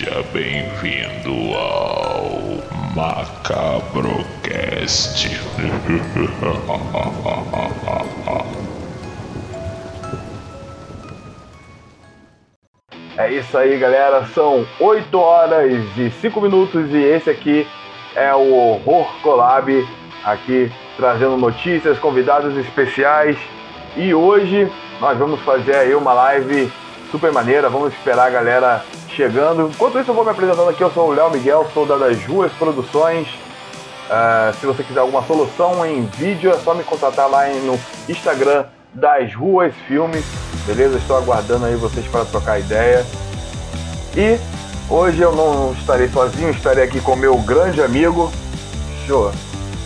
Seja bem-vindo ao Macabrocast. É isso aí, galera. São 8 horas e 5 minutos e esse aqui é o Horror Collab, aqui trazendo notícias, convidados especiais. E hoje nós vamos fazer aí uma live super maneira. Vamos esperar a galera chegando. Enquanto isso, eu vou me apresentando aqui. Eu sou o Léo Miguel, sou da das Ruas Produções. Uh, se você quiser alguma solução em vídeo, é só me contatar lá no Instagram das Ruas Filmes. Beleza? Estou aguardando aí vocês para trocar ideia. E hoje eu não estarei sozinho, estarei aqui com meu grande amigo. Deixa eu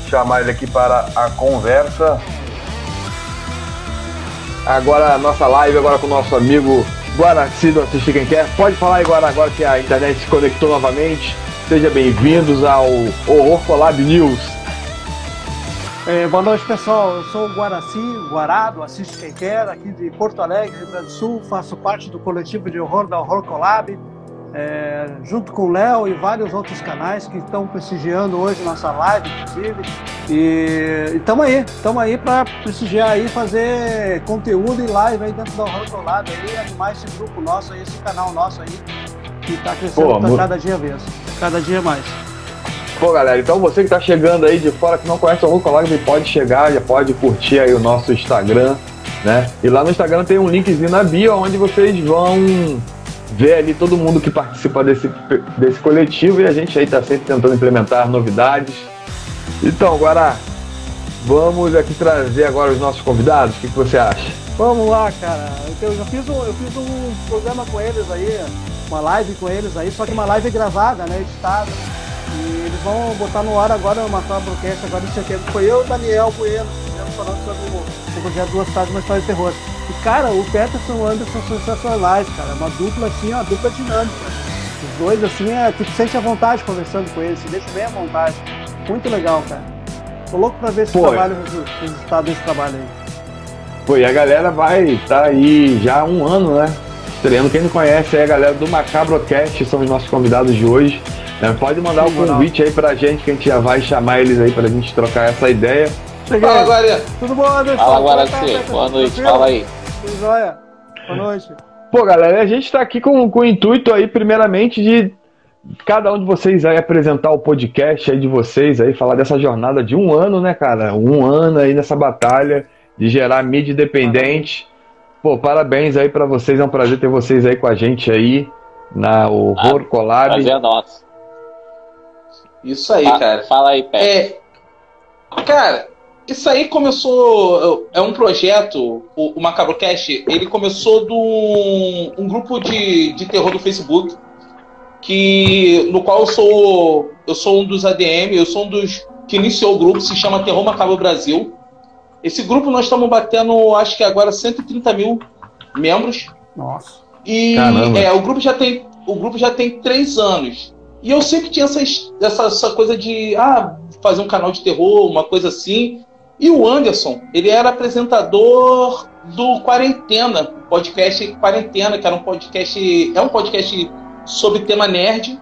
chamar ele aqui para a conversa. Agora a nossa live agora com o nosso amigo Guaraci do Assistir Quem Quer. Pode falar agora, agora que a internet se conectou novamente. Sejam bem-vindos ao Horror Collab News. É, boa noite, pessoal. Eu sou o Guaraci, Guarado, Assiste Quem Quer, aqui de Porto Alegre, Rio Grande do Sul. Faço parte do coletivo de horror da Horror Collab é, junto com o Léo e vários outros canais que estão prestigiando hoje nossa live, inclusive. E estamos aí, estamos aí para prestigiar aí, fazer conteúdo e live aí dentro da Colado aí, animar esse grupo nosso aí, esse canal nosso aí, que está crescendo Pô, no... cada dia vez, cada dia mais. Pô, galera, então você que está chegando aí de fora, que não conhece o Horror Colado, pode chegar, já pode curtir aí o nosso Instagram, né? E lá no Instagram tem um linkzinho na bio, onde vocês vão ver ali todo mundo que participa desse, desse coletivo e a gente aí está sempre tentando implementar novidades. Então, Guará, vamos aqui trazer agora os nossos convidados. O que, que você acha? Vamos lá, cara. Eu já fiz um, eu fiz um programa com eles aí, uma live com eles aí, só que uma live gravada, né, editada. E eles vão botar no ar agora, matar broadcast agora em setembro. Foi eu e o Daniel Bueno, falando sobre o projeto Duas Cidades, uma história de terror. E, cara, o Peterson e o Anderson são sensacionais, cara. É uma dupla, assim, uma dupla dinâmica. Os dois, assim, é, tu sente a vontade conversando com eles, se deixa bem à vontade. Muito legal, cara. Tô louco pra ver esse Pô, trabalho, o resultado desse trabalho aí. Pô, e a galera vai tá aí já há um ano, né? Estreando. Quem não conhece é a galera do Macabrocast, são os nossos convidados de hoje. É, pode mandar o um convite aí pra gente, que a gente já vai chamar eles aí pra gente trocar essa ideia. Cheguei. Fala, Guarinha. Tudo bom, Anderson? Fala, Guaraci. Boa noite. Fala aí. Tudo jóia? Boa noite. Pô, galera, a gente está aqui com, com o intuito aí, primeiramente, de cada um de vocês aí apresentar o podcast aí de vocês aí, falar dessa jornada de um ano, né, cara? Um ano aí nessa batalha de gerar mídia independente. Pô, parabéns aí para vocês, é um prazer ter vocês aí com a gente aí na Horror ah, Collab. Prazer é nosso. Isso aí, ah, cara. Fala aí, Pé. É, cara, isso aí começou. É um projeto, o, o Macabrocast, ele começou de um, um, grupo de, de terror do Facebook, que, no qual eu sou, eu sou um dos ADM, eu sou um dos que iniciou o grupo, se chama Terror Macabro Brasil. Esse grupo nós estamos batendo, acho que agora 130 mil membros. Nossa. E é, o grupo já tem. O grupo já tem três anos. E eu sempre tinha essa, essa, essa coisa de ah, fazer um canal de terror, uma coisa assim. E o Anderson, ele era apresentador do Quarentena, podcast Quarentena, que era um podcast, é um podcast sobre tema nerd,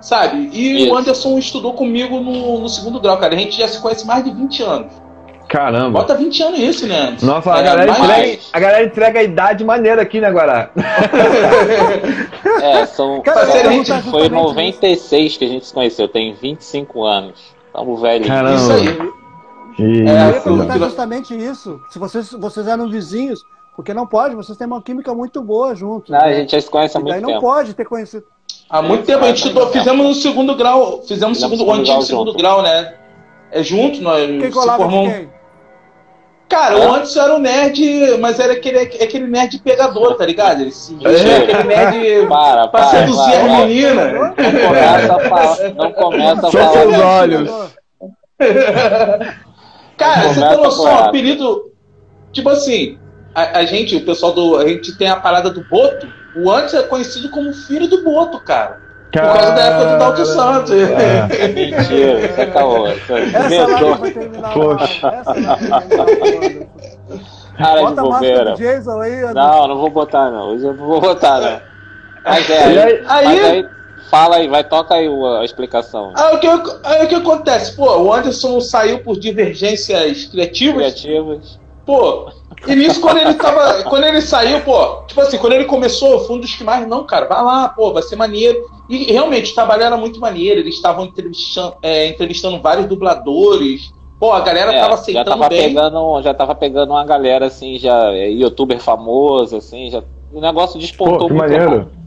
sabe? E Isso. o Anderson estudou comigo no, no segundo grau, cara. A gente já se conhece mais de 20 anos. Caramba. Bota 20 anos isso, né? Nossa, é, a, galera entrega, a galera entrega a idade maneira aqui, né, Guará? é, são, Cara, são, gente, foi em 96 que a gente se conheceu, tem 25 anos. Tamo velho. Caramba. Isso aí. É, eu ia perguntar justamente isso. Se vocês, vocês eram vizinhos, porque não pode, vocês têm uma química muito boa juntos. Não, né? a gente já se conhece há muito tempo. não pode ter conhecido. Há muito tempo, a gente estudou, fizemos no segundo grau, fizemos, fizemos segundo, o antigo segundo grau, né? É junto, nós quem se formou. Quem? Cara, é? o Anderson era um nerd, mas era aquele, aquele nerd pegador, tá ligado? Ele se é. aquele nerd para, pra para, seduzir para, a menina. Não começa a falar. Não começa a falar. Só seus olhos. Cara, você tem noção, apelido. Tipo assim, a, a, gente, o pessoal do. A gente tem a parada do Boto. O antes é conhecido como filho do Boto, cara. Por causa da época do Dalton Santos. É. Mentira, isso é caô. Essa live vai terminar. Poxa. Essa live. Cara Bota de bobeira. Jason aí, não, não vou botar não. Hoje eu não vou botar não. Mas é, aí, aí, aí, fala aí, vai, toca aí a explicação. Aí o que, aí, o que acontece? Pô, o Anderson saiu por divergências criativas. Criativas. Pô, e nisso, quando ele tava. quando ele saiu, pô, tipo assim, quando ele começou, foi um dos que mais, não, cara, vai lá, pô, vai ser maneiro. E realmente, o trabalho era muito maneiro, eles estavam entrevistando, é, entrevistando vários dubladores. Pô, a galera é, tava aceitando já tava bem. Pegando, já tava pegando uma galera, assim, já, é, youtuber famoso, assim, já. O negócio despontou Pô, muito. Maneiro.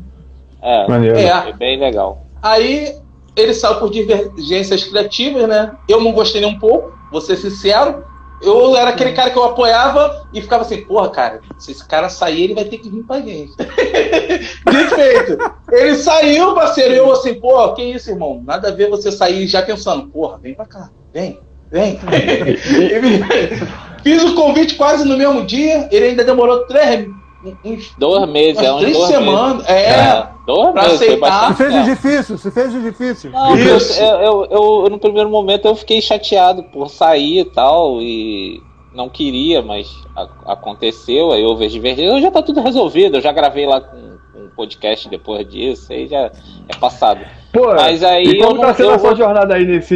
É, maneiro. É, bem legal. Aí ele saiu por divergências criativas, né? Eu não gostei nem um pouco, vou ser sincero. Eu era aquele cara que eu apoiava e ficava assim, porra, cara, se esse cara sair, ele vai ter que vir pra gente. Dito feito. Ele saiu, parceiro, e eu assim, porra, que isso, irmão? Nada a ver você sair já pensando, porra, vem pra cá, vem, vem. Fiz o convite quase no mesmo dia, ele ainda demorou três, uns dois meses, é uns três dois semanas. Meses. É, é, pra meses, aceitar. Se fez de difícil, se fez de difícil. Não, eu, eu, eu, no primeiro momento eu fiquei chateado por sair e tal, e não queria, mas a, aconteceu, aí houve as divergências. Já tá tudo resolvido, eu já gravei lá com, um podcast depois disso, aí já é passado. Pô, Mas aí e como eu tá não- sendo a sua vou- jornada aí nesse,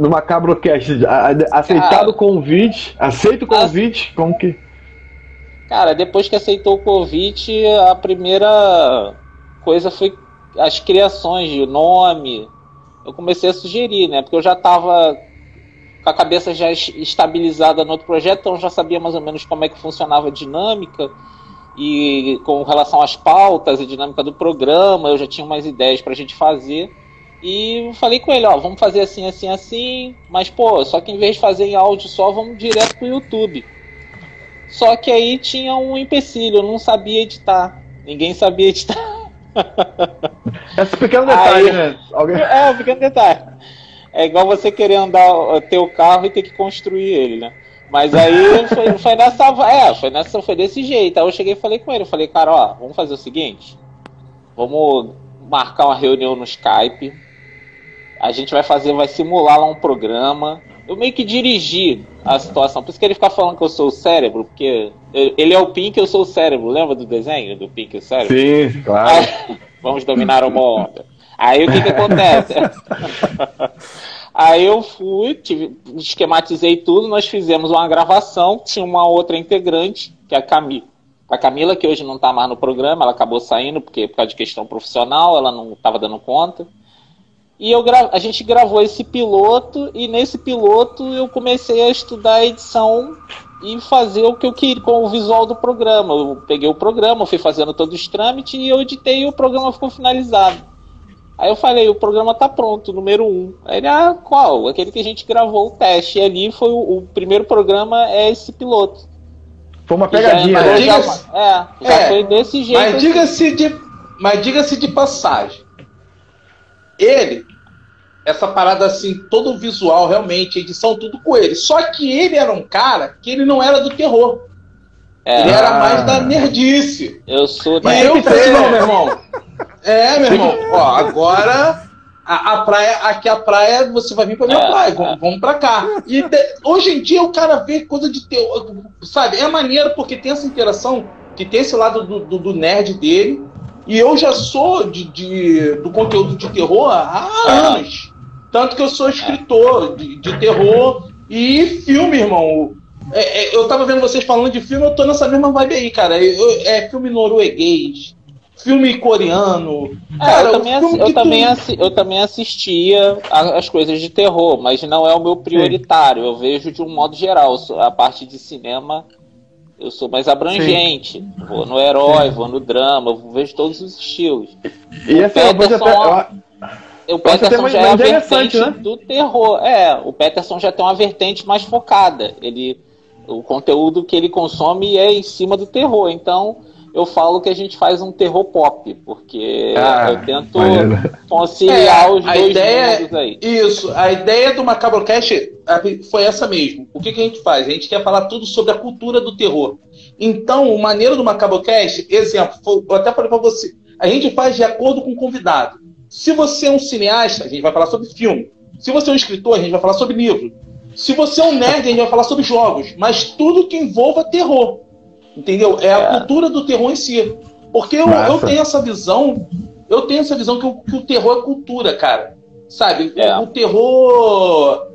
no Macabrocast? A- a- Aceitado o convite? Aceita o convite? Como que... Cara, depois que aceitou o convite, a primeira coisa foi as criações de nome. Eu comecei a sugerir, né? Porque eu já estava com a cabeça já es- estabilizada no outro projeto, então eu já sabia mais ou menos como é que funcionava a dinâmica. E com relação às pautas e dinâmica do programa, eu já tinha umas ideias pra gente fazer. E falei com ele, ó, vamos fazer assim, assim, assim, mas pô, só que em vez de fazer em áudio só, vamos direto pro YouTube. Só que aí tinha um empecilho, eu não sabia editar. Ninguém sabia editar. Esse pequeno detalhe, Aí- né? Alguém... É, um pequeno detalhe. É igual você querer andar, ter o carro e ter que construir ele, né? Mas aí foi, foi nessa. É, foi nessa, foi desse jeito. Aí eu cheguei e falei com ele, eu falei, cara, ó, vamos fazer o seguinte. Vamos marcar uma reunião no Skype. A gente vai fazer, vai simular lá um programa. Eu meio que dirigi a situação. Por isso que ele fica falando que eu sou o cérebro, porque ele é o Pink, eu sou o cérebro. Lembra do desenho do Pink e o cérebro? Sim, claro. Aí- vamos dominar o mundo. Aí o que, que acontece? Aí eu fui, tive- esquematizei tudo, nós fizemos uma gravação, tinha uma outra integrante, que é a Camila. A Camila, que hoje não está mais no programa, ela acabou saindo porque por causa de questão profissional, ela não estava dando conta. E eu gra- a gente gravou esse piloto, e nesse piloto eu comecei a estudar a edição e fazer o que eu queria com o visual do programa. Eu peguei o programa, fui fazendo todos os trâmites e eu editei e o programa ficou finalizado. Aí eu falei, o programa tá pronto, número um. Aí ele, ah, qual? Aquele que a gente gravou o teste. E ali foi o, o primeiro programa, é esse piloto. Foi uma já pegadinha, entrou né? Diga- já- é, já É, foi desse jeito. Mas diga-se de, mas diga-se de passagem. Ele, essa parada assim, todo o visual, realmente, edição, tudo com ele. Só que ele era um cara que ele não era do terror. É, Ele era Ah. mais da nerdice. eu sou. Mas tem eu falei, ser, não, né? meu irmão. É, meu irmão. Ó, agora a, a praia, aqui a praia, você vai vir pra minha É, praia, é. vamos, vamos pra cá. E de- hoje em dia o cara vê coisa de terror, sabe? É maneiro porque tem essa interação, que tem esse lado do, do- do nerd dele. E eu já sou de, de- do conteúdo de terror há É. anos. Tanto que eu sou escritor de, de terror e filme, irmão. É, é, eu tava vendo vocês falando de filme, eu tô nessa mesma vibe aí, cara. Eu- é filme norueguês, filme coreano. É, Cara, eu, também, filme eu, tu- também assi- eu também assistia a- as coisas de terror, mas não é o meu prioritário. Eu vejo de um modo geral. A parte de cinema eu sou mais abrangente. Vou no herói, vou no drama, vejo todos os estilos. E O essa é uma coisa Peterson, até- O Peterson já é a vertente né? do terror. É, o Peterson já tem uma vertente mais focada. Ele, o conteúdo que ele consome é em cima do terror. Então, eu falo que a gente faz um terror pop, porque Ah, eu tento maneiro. conciliar É, os a dois ideia- mundos aí. Isso, a ideia do Macabrocast foi essa mesmo. O que, que a gente faz? A gente quer falar tudo sobre a cultura do terror. Então, o maneiro do Macabrocast, exemplo, foi- eu até falei pra você, a gente faz de acordo com o convidado. Se você é um cineasta, a gente vai falar sobre filme. Se você é um escritor, a gente vai falar sobre livro. Se você é um nerd, a gente vai falar sobre jogos. Mas tudo que envolva terror. Entendeu? É a É. cultura do terror em si. Porque eu, eu tenho essa visão eu tenho essa visão que o, que o terror é cultura, cara. Sabe? É. O, o terror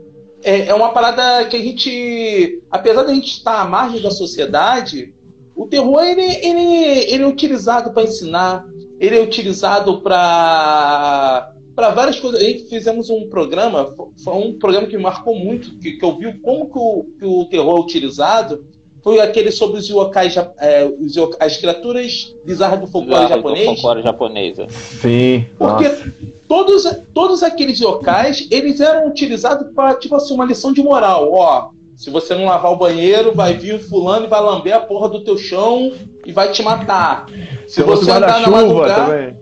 é, é uma parada que a gente, apesar de a gente estar à margem da sociedade, o terror ele, ele, ele é utilizado para ensinar, ele é utilizado para para várias coisas. A gente fizemos um programa, foi um programa que marcou muito, que, que eu vi como que o, que o terror é utilizado. Foi aquele sobre os yokais, é, os yokai- as criaturas bizarras do folclore Bizarro do japonês. folclore japonês. Sim. Porque nossa. todos, todos aqueles yokais, eles eram utilizados para, tipo assim, uma lição de moral. Ó, se você não lavar o banheiro, vai vir o fulano e vai lamber a porra do teu chão e vai te matar. Se você andar na madrugada... também.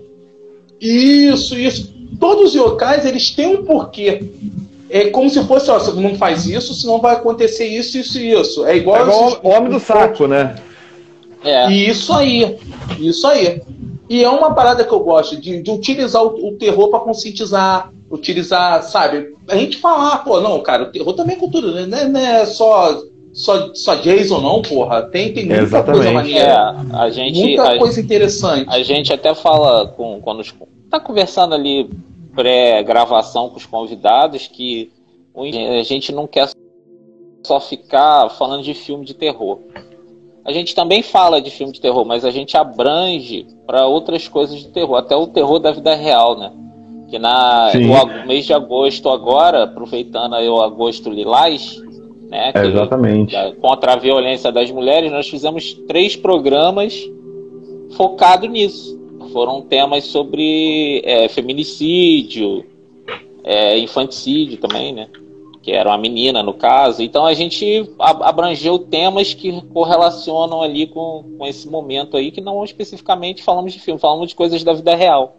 Isso, isso. Todos os yokais, eles têm um porquê. É como se fosse, ó, você não faz isso, senão vai acontecer isso, isso e isso. É igual... É igual esses- o homem do saco, né? É. isso aí, isso aí. E é uma parada que eu gosto, de, de utilizar o, o terror para conscientizar, utilizar, sabe? A gente falar, pô, não, cara, o terror também é cultura, né? Não é, não é só, só, só Jason, não, porra. Tem, tem muita Exatamente. coisa É, maneira. a gente, Muita a, coisa interessante. a gente até fala com quando tá conversando ali pré-gravação com os convidados que a gente não quer só ficar falando de filme de terror. A gente também fala de filme de terror, mas a gente abrange para outras coisas de terror, até o terror da vida real, né? Que na ag- mês de agosto agora, aproveitando aí o agosto lilás, né? que- Exatamente. contra a violência das mulheres, nós fizemos três programas focados nisso. Foram temas sobre é, feminicídio, é, infanticídio também, né? Que era uma menina no caso. Então a gente abrangeu temas que correlacionam ali com, com esse momento aí, que não especificamente falamos de filme, falamos de coisas da vida real.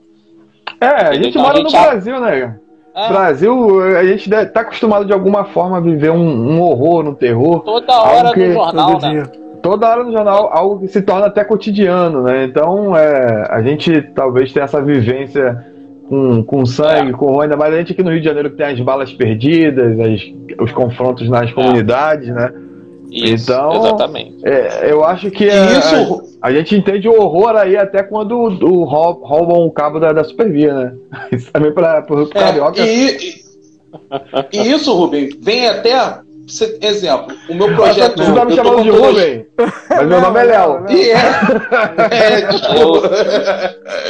É, a gente Então, mora a gente no Brasil, né? É, Brasil, a gente tá acostumado de alguma forma a viver um, um horror, um terror. toda hora que- no jornal, né? dia. Toda hora no jornal, algo que se torna até cotidiano, né? Então, é, a gente talvez tenha essa vivência com, com sangue, É. com horror, ainda mais a gente aqui no Rio de Janeiro que tem as balas perdidas, as- os confrontos nas comunidades, né? Isso, Então, exatamente. É, eu acho que é, isso, a, a gente entende o horror aí até quando o, o rou- roubam o cabo da, da Supervia, né? Isso também para o É, carioca. e, e- e isso, Rubem, vem até. Cê- Exemplo, o meu projeto. Você tá me chamando de Rubem? Mas meu nome é Léo. E é, é, desculpa.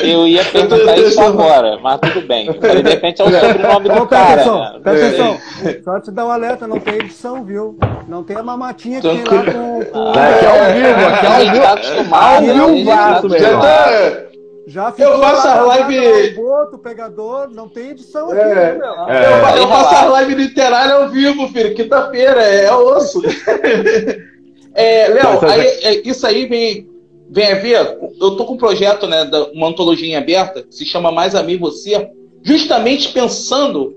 Eu ia perguntar isso agora, mas tudo bem. Falei, de repente é o sobrenome Ô, do cara. atenção, né? presta atenção. Só te dar um alerta, não tem edição, viu? Não tem a mamatinha que tem lá com. com- É, aqui é ao vivo, aqui é ao gente vivo. tá acostumado. Ao né? Já Eu faço lá a gravado live- boto, pegador, não tem edição aqui, É. né, meu? É. Eu, eu faço relaxa. a live literária ao vivo, filho. Quinta-feira, é osso. é, Léo, aí, é, isso aí vem, vem a ver. Eu tô com um projeto, né, da, uma antologia em aberta, que se chama Mais a Mim Você, justamente pensando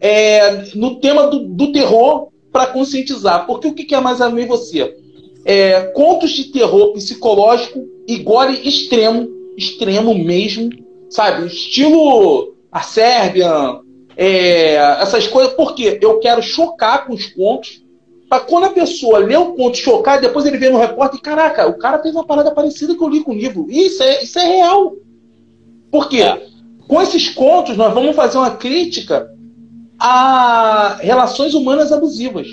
é, no tema do, do terror para conscientizar. Porque o que que é Mais a Mim Você? É, contos de terror psicológico e gore extremo, extremo mesmo, sabe? Estilo a Sérvia, é, essas coisas, porque eu quero chocar com os contos, para quando a pessoa lê o conto chocar, depois ele vê no repórter e, caraca, o cara fez uma parada parecida que eu li com o livro. Isso é, isso é real. Por quê? É. Com esses contos, nós vamos fazer uma crítica a relações humanas abusivas.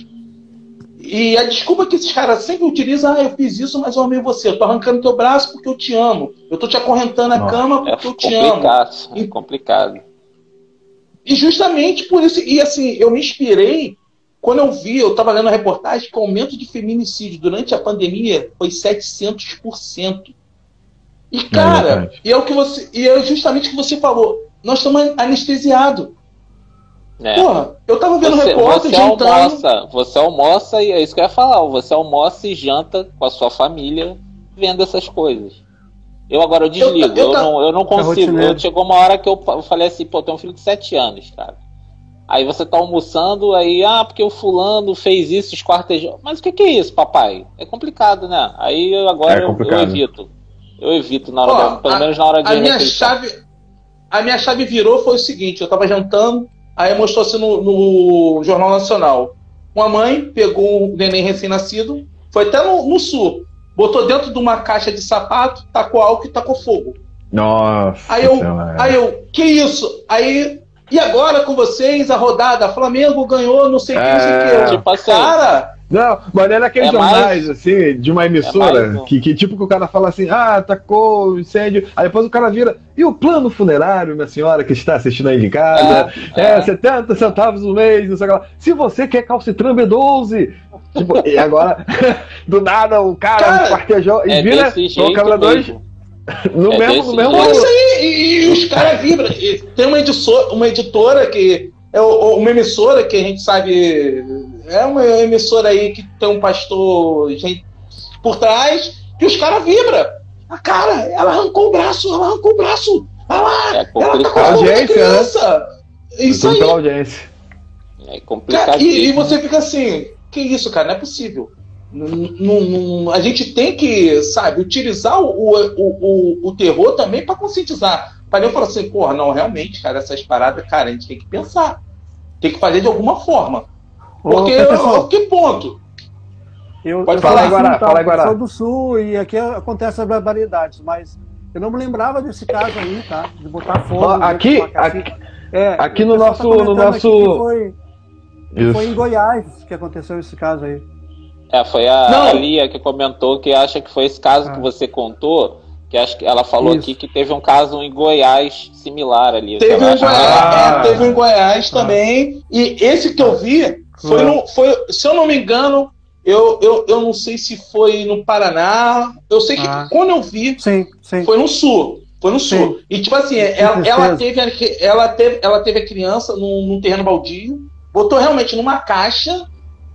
E a desculpa que esses caras sempre utilizam, ah, eu fiz isso, mas eu amei você. Eu tô arrancando teu braço porque eu te amo. Eu tô te acorrentando a cama É porque eu te amo. complicado. É complicado. E justamente por isso, e assim, eu me inspirei quando eu vi, eu estava lendo a reportagem que o aumento de feminicídio durante a pandemia foi 700%. E cara, verdade. e é o que você, e é justamente o que você falou. Nós estamos anestesiados. É. Porra, eu tava vendo Você, repórter você jantando. almoça, você almoça e é isso que eu ia falar. Você almoça e janta com a sua família vendo essas coisas. Eu agora eu desligo, eu, eu tá- não, eu não consigo. rotineiro. Eu, chegou uma hora que eu, fa- eu falei assim, pô, eu tenho um filho de 7 anos, cara. Aí você tá almoçando, aí, ah, porque o fulano fez isso, esquartejou. Mas o que, que é isso, papai? É complicado, né? Aí eu, agora É eu- eu, evito. Eu evito na hora, Ó, da- pelo a- menos na hora de A minha chave. A minha chave virou foi o seguinte: eu tava jantando, aí mostrou assim no, no Jornal Nacional. Uma mãe pegou um neném recém-nascido, foi até no, no sul, botou dentro de uma caixa de sapato, tacou álcool e tacou fogo. Nossa. Aí eu, aí eu, que isso? Aí, e agora com vocês, a rodada, Flamengo ganhou, não sei o que, não sei o É. que. Tipo assim, Cara, Não, mas era aqueles É mais- jornais, assim, de uma emissora, É mais um. que, que tipo que o cara fala assim, ah, atacou o incêndio, aí depois o cara vira, e o plano funerário, minha senhora que está assistindo aí de casa, É, é, é. 70 centavos no mês, não sei o que lá. Se você quer calcitran B12, tipo, e agora, do nada, o cara, Cara, esquartejou e é vira, o câmera 2, mesmo. No É mesmo, no mesmo... isso aí, e, e os caras vibram. E Tem uma, edição- uma editora que é uma emissora que a gente sabe, é uma emissora aí que tem um pastor gente, por trás, que os caras vibram. A cara, ela arrancou o braço, ela arrancou o braço. Olha lá, É ela tá com a Audiência, né? criança. Isso Tudo aí. pela audiência. É complicado. e, e você fica assim, que isso, cara, não é possível. A gente tem que, sabe, utilizar o, o, o, o terror também para conscientizar. Para eu falar assim, porra, não, realmente, cara, essas paradas, cara, a gente tem que pensar. Tem que fazer de alguma forma. Ô, Porque, Peterson, que ponto? eu, pode eu falar, do Guará, tá? fala Guará. Sou do sul e aqui acontece as barbaridades, mas eu não me lembrava desse caso aí, tá? De botar fogo. Aqui, aqui, É, aqui no pessoal nosso- tá no nosso- Foi, foi em Goiás que aconteceu esse caso aí. É, foi a, Não. a Lia que comentou que acha que foi esse caso Ah. que você contou, que acho que ela falou Isso. aqui que teve um caso em Goiás similar ali. Teve um, em acho- Goiás, Ah. é, teve um em Goiás também. E esse que eu vi foi, Ah. no, foi se eu não me engano, eu, eu, eu não sei se foi no Paraná. Eu sei que Ah. quando eu vi, Sim, sim. Foi no sul. Foi no sul. Sim. E tipo assim, ela, ela, teve, a- ela, teve, ela teve a criança num, num terreno baldio, botou realmente numa caixa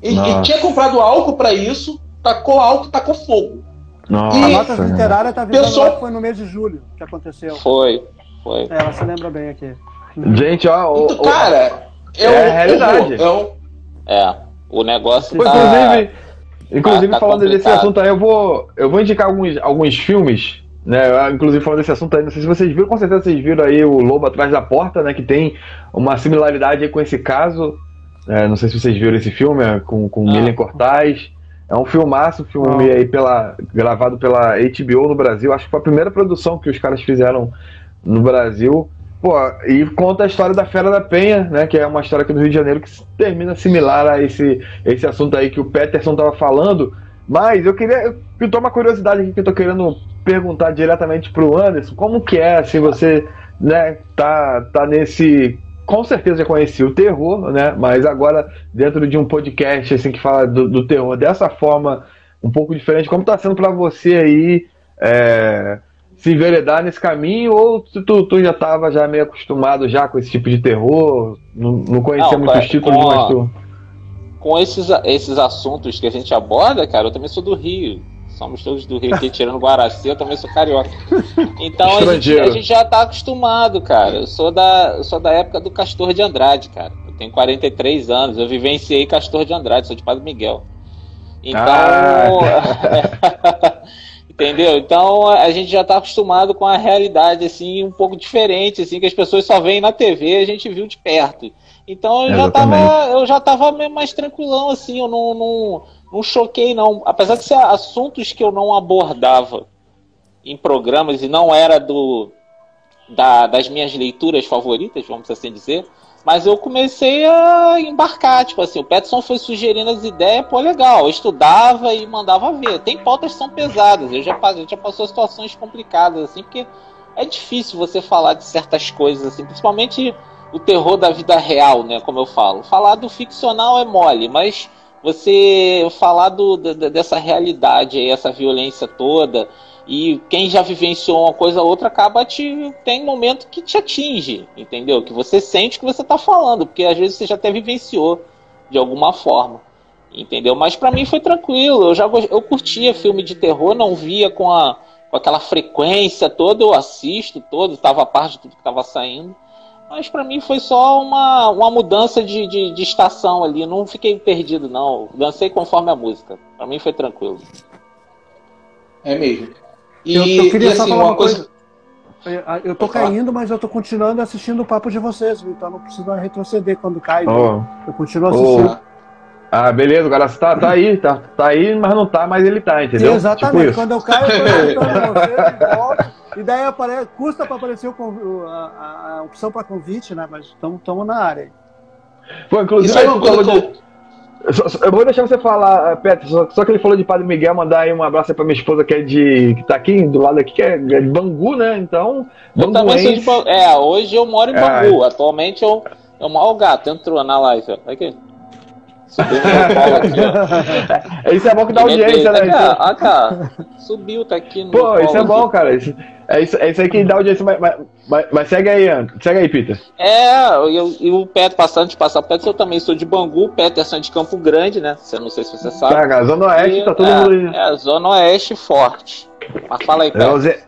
e, e Nossa. tinha comprado álcool pra isso, tacou álcool, tacou fogo. Nossa, A Notas né? Literária tá avisando Pessoal- lá que foi no mês de julho que aconteceu. Foi, foi. É, ela se lembra bem aqui. Gente, ó, o- Então, o- cara, é, é a realidade. é um- É. O negócio tá. Inclusive, inclusive tá falando desse complicado. assunto aí, eu vou, eu vou indicar alguns, alguns filmes, né? Inclusive falando desse assunto aí, não sei se vocês viram, com certeza vocês viram aí o Lobo Atrás da Porta, né? Que tem uma similaridade aí com esse caso. É, não sei se vocês viram esse filme, é, com, com Não. Milian Cortaz. É um filmaço, filme Não. aí pela, gravado pela HBO no Brasil. Acho que foi a primeira produção que os caras fizeram no Brasil. Pô, e conta a história da Fera da Penha, né? Que é uma história aqui do Rio de Janeiro que termina similar a esse, esse assunto aí que o Peterson tava falando. Mas eu queria. Eu pintou uma curiosidade aqui que eu tô querendo perguntar diretamente pro Anderson. Como que é, assim, você, né, tá, tá nesse. Com certeza já conhecia o terror, né? Mas agora, dentro de um podcast assim, que fala do, do terror dessa forma um pouco diferente, como tá sendo pra você aí é, se enveredar nesse caminho, ou se tu, tu já tava já meio acostumado já com esse tipo de terror, não, não conhecia Não, muitos títulos, com mas tu. Com esses, esses assuntos que a gente aborda, cara, eu também sou do Rio. Somos todos do Rio tirando Guaraci, eu também sou carioca. Então a gente, a gente já tá acostumado, cara. Eu sou, da, eu sou da época do Castor de Andrade, cara. Eu tenho 43 anos, eu vivenciei Castor de Andrade, sou de Padre Miguel. Então. Ah. Entendeu? Então a gente já tá acostumado com a realidade, assim, um pouco diferente, assim, que as pessoas só veem na TV a gente viu de perto. Então eu já, tava, Exatamente. eu já tava mais tranquilão, assim, eu não, não, não choquei, não. Apesar de ser assuntos que eu não abordava em programas e não era do da- das minhas leituras favoritas, vamos assim dizer, mas eu comecei a embarcar, tipo assim, o Peterson foi sugerindo as ideias, pô, legal, eu estudava e mandava ver. Tem pautas que são pesadas, eu já, pa- já passou situações complicadas, assim, porque é difícil você falar de certas coisas, assim, principalmente o terror da vida real, né, como eu falo. Falar do ficcional é mole, mas você falar do, dessa realidade aí, essa violência toda, e quem já vivenciou uma coisa ou outra acaba te. Tem momento que te atinge, entendeu? Que você sente que você tá falando, porque às vezes você já até vivenciou de alguma forma. Entendeu? Mas pra mim foi tranquilo. Eu já eu curtia filme de terror, não via com, a, com aquela frequência toda, eu assisto todo, tava a parte de tudo que tava saindo. Mas pra mim foi só uma, uma mudança de, de, de estação ali. Não fiquei perdido, não. Dancei conforme a música. Pra mim foi tranquilo. É mesmo. E, Eu, eu queria e, só assim, falar uma uma coisa. Eu- Eu tô Pode falar. caindo, mas eu tô continuando assistindo o papo de vocês, então não precisa retroceder quando cai. Ó, Eu continuo assistindo. Ah, beleza, agora você tá, tá aí, tá, tá aí, mas não tá, mas ele tá, entendeu? Exatamente. Tipo quando eu caio, eu tô escutando vocês e volto. E daí apare... custa para aparecer o a, a, opção para convite, né? Mas estamos na área. Pô, inclusive, aí, de... Eu vou deixar você falar, Petro, só, só, que ele falou de Padre Miguel, mandar aí um abraço pra minha esposa que é de. que tá aqui do lado aqui, que é, é de Bangu, né? Então. Eu também sou de Bangu. É, hoje eu moro em Bangu. É. Atualmente eu, eu moro o gato, entrou na live. Aqui. Subiu aqui, Isso é bom que dá audiência, né? Olha cá, subiu, tá aqui no. Pô, isso é bom, cara. Isso, é, isso, é isso aí que dá audiência. Mas, mas, mas, segue aí, André. Segue aí, Peter. É, e o Peter, passando de passar Peter, eu também sou de Bangu, Peterson é de Campo Grande, né? Você não sei se você sabe. Cara, Zona Oeste, e, tá todo é, mundo. É, Zona Oeste forte. Mas fala aí, Peter. É o, Z,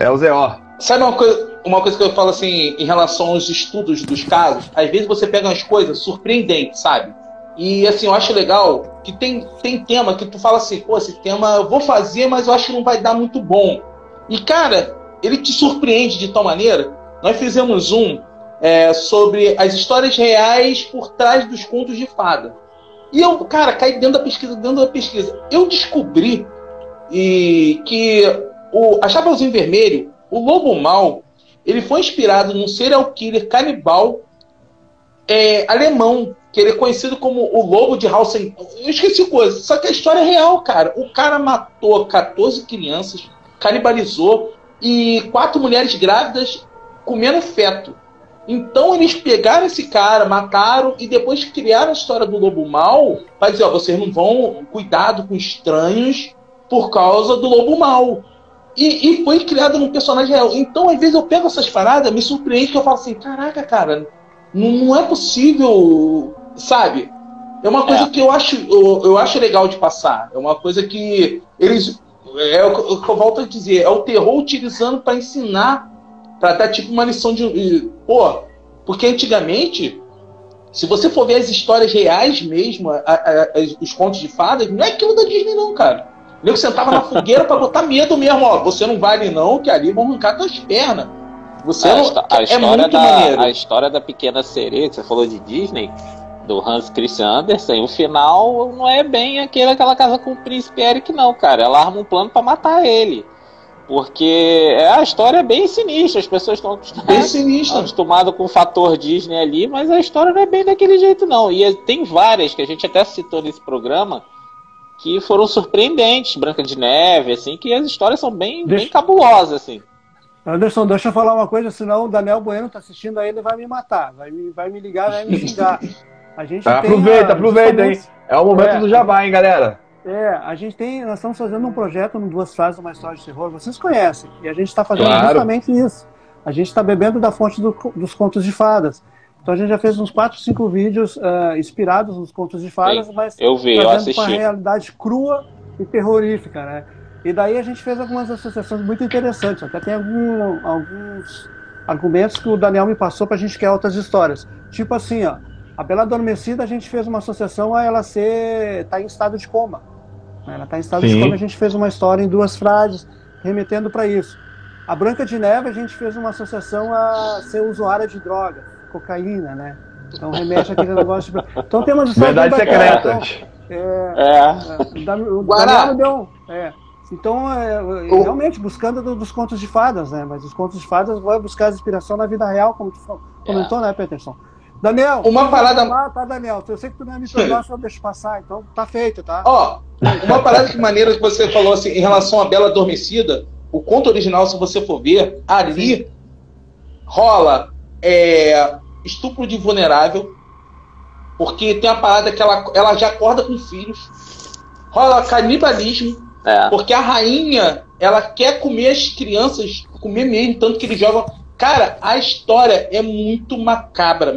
é o ZO. Sabe uma coisa, uma coisa que eu falo assim em relação aos estudos dos casos? Às vezes você pega umas coisas surpreendentes, sabe? E assim, eu acho legal que tem, tem tema que tu fala assim, pô, esse tema eu vou fazer, mas eu acho que não vai dar muito bom. E cara, ele te surpreende de tal maneira. Nós fizemos um é, sobre as histórias reais por trás dos contos de fada. E eu, cara, caí dentro da pesquisa, dentro da pesquisa. Eu descobri e, que o, a Chapeuzinho Vermelho, o Lobo Mal, ele foi inspirado num serial killer canibal é, alemão que ele é conhecido como o Lobo de Hausen. Eu esqueci coisa. Só que a história é real, cara. O cara matou 14 crianças, canibalizou e quatro mulheres grávidas comendo feto. Então eles pegaram esse cara, mataram e depois criaram a história do lobo mal para dizer, ó, vocês não vão cuidado com estranhos por causa do lobo mal. E, e foi criado num personagem real. Então, às vezes, eu pego essas paradas, me surpreende que eu falo assim, caraca, cara, não, não é possível sabe? É uma coisa é. que eu acho, eu, eu, acho legal de passar. É uma coisa que eles. É o que eu volto a dizer, é o terror utilizando para ensinar, para dar tipo uma lição de. Pô, porque antigamente, se você for ver as histórias reais mesmo, a, a, a, os contos de fadas, não é aquilo da Disney, não, cara. O nego sentava na fogueira para botar medo mesmo, ó. Você não vale, não, que ali vão arrancar tuas pernas. Você a, não, a é história da, maneiro. A história da pequena sereia, que você falou de Disney, do Hans Christian Andersen, o final não é bem aquele, aquela casa com o príncipe Eric, não, cara. Ela arma um plano para matar ele. Porque é, a história é bem sinistra, as pessoas estão acostumadas com o fator Disney ali, mas a história não é bem daquele jeito, não. E tem várias que a gente até citou nesse programa que foram surpreendentes, Branca de Neve, assim, que as histórias são bem, deixa... bem cabulosas, assim. Anderson, deixa eu falar uma coisa, senão o Daniel Bueno tá assistindo aí, ele vai me matar, vai me, vai me ligar, vai me xingar. A gente ah, aproveita, aproveita, hein? É o momento é, do jabá, hein, galera? É, a gente tem, nós estamos fazendo um projeto no Duas Frases, uma história de terror, vocês conhecem, e a gente está fazendo claro. justamente isso. A gente está bebendo da fonte do, dos contos de fadas. Então a gente já fez uns 4, 5 vídeos uh, inspirados nos contos de fadas, mas eu vi, eu assisti. com a realidade crua e terrorífica, né? E daí a gente fez algumas associações muito interessantes. Até tem algum, alguns argumentos que o Daniel me passou para a gente criar outras histórias. Tipo assim, ó, a Bela Adormecida, a gente fez uma associação a ela ser. tá em estado de coma. Né? Ela está em estado Sim. de coma, a gente fez uma história em duas frases, remetendo para isso. A Branca de Neve, a gente fez uma associação a ser usuária de droga, cocaína, né? Então remete aquele negócio de. Então tem umas histórias. Verdade secreta. Então, é, é. é. O Daniel deu. É. Então, é, realmente, buscando do, dos contos de fadas, né? Mas os contos de fadas vai buscar inspiração na vida real, como tu comentou, é. né, Peterson? Daniel, uma parada. Tá, Daniel? Eu sei que tu não é me perdoar, só deixa passar, então tá feito, tá? Ó, uma parada que maneira que você falou assim, em relação à Bela Adormecida, o conto original, se você for ver, ali rola é, estupro de vulnerável, porque tem a parada que ela, ela já acorda com filhos, rola canibalismo, é. porque a rainha ela quer comer as crianças, comer mesmo, tanto que eles jogam Cara, a história é muito macabra.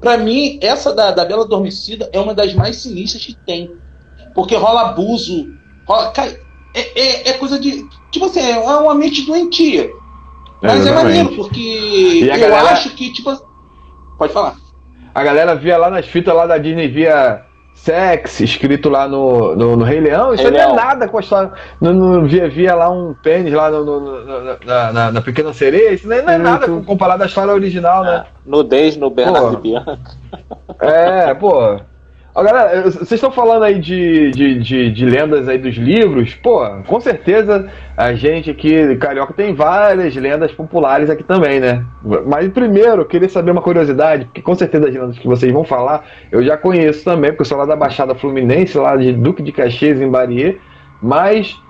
Para mim, essa da, da Bela Adormecida é uma das mais sinistras que tem. Porque rola abuso. Rola, cara, é, é, é, coisa de. Tipo assim, é uma mente doentia. Mas é, é maneiro, porque eu galera... acho que, tipo. Pode falar. A galera via lá nas fitas lá da Disney, via Sex, escrito lá no, no, no Rei Leão, isso Rei não é nada com a história. No, no, via, via lá um pênis lá no, no na, na, na, Pequena Sereia, isso não é, não é nada com, comparado à história original, né? É, nudez no Bernardo Bianca. É, pô. Ó, galera, vocês estão falando aí de, de, de, de, lendas aí dos livros, pô, com certeza a gente aqui, Carioca, tem várias lendas populares aqui também, né? Mas primeiro, eu queria saber uma curiosidade, porque com certeza as lendas que vocês vão falar, eu já conheço também, porque eu sou lá da Baixada Fluminense, lá de Duque de Caxias, em Bariê, mas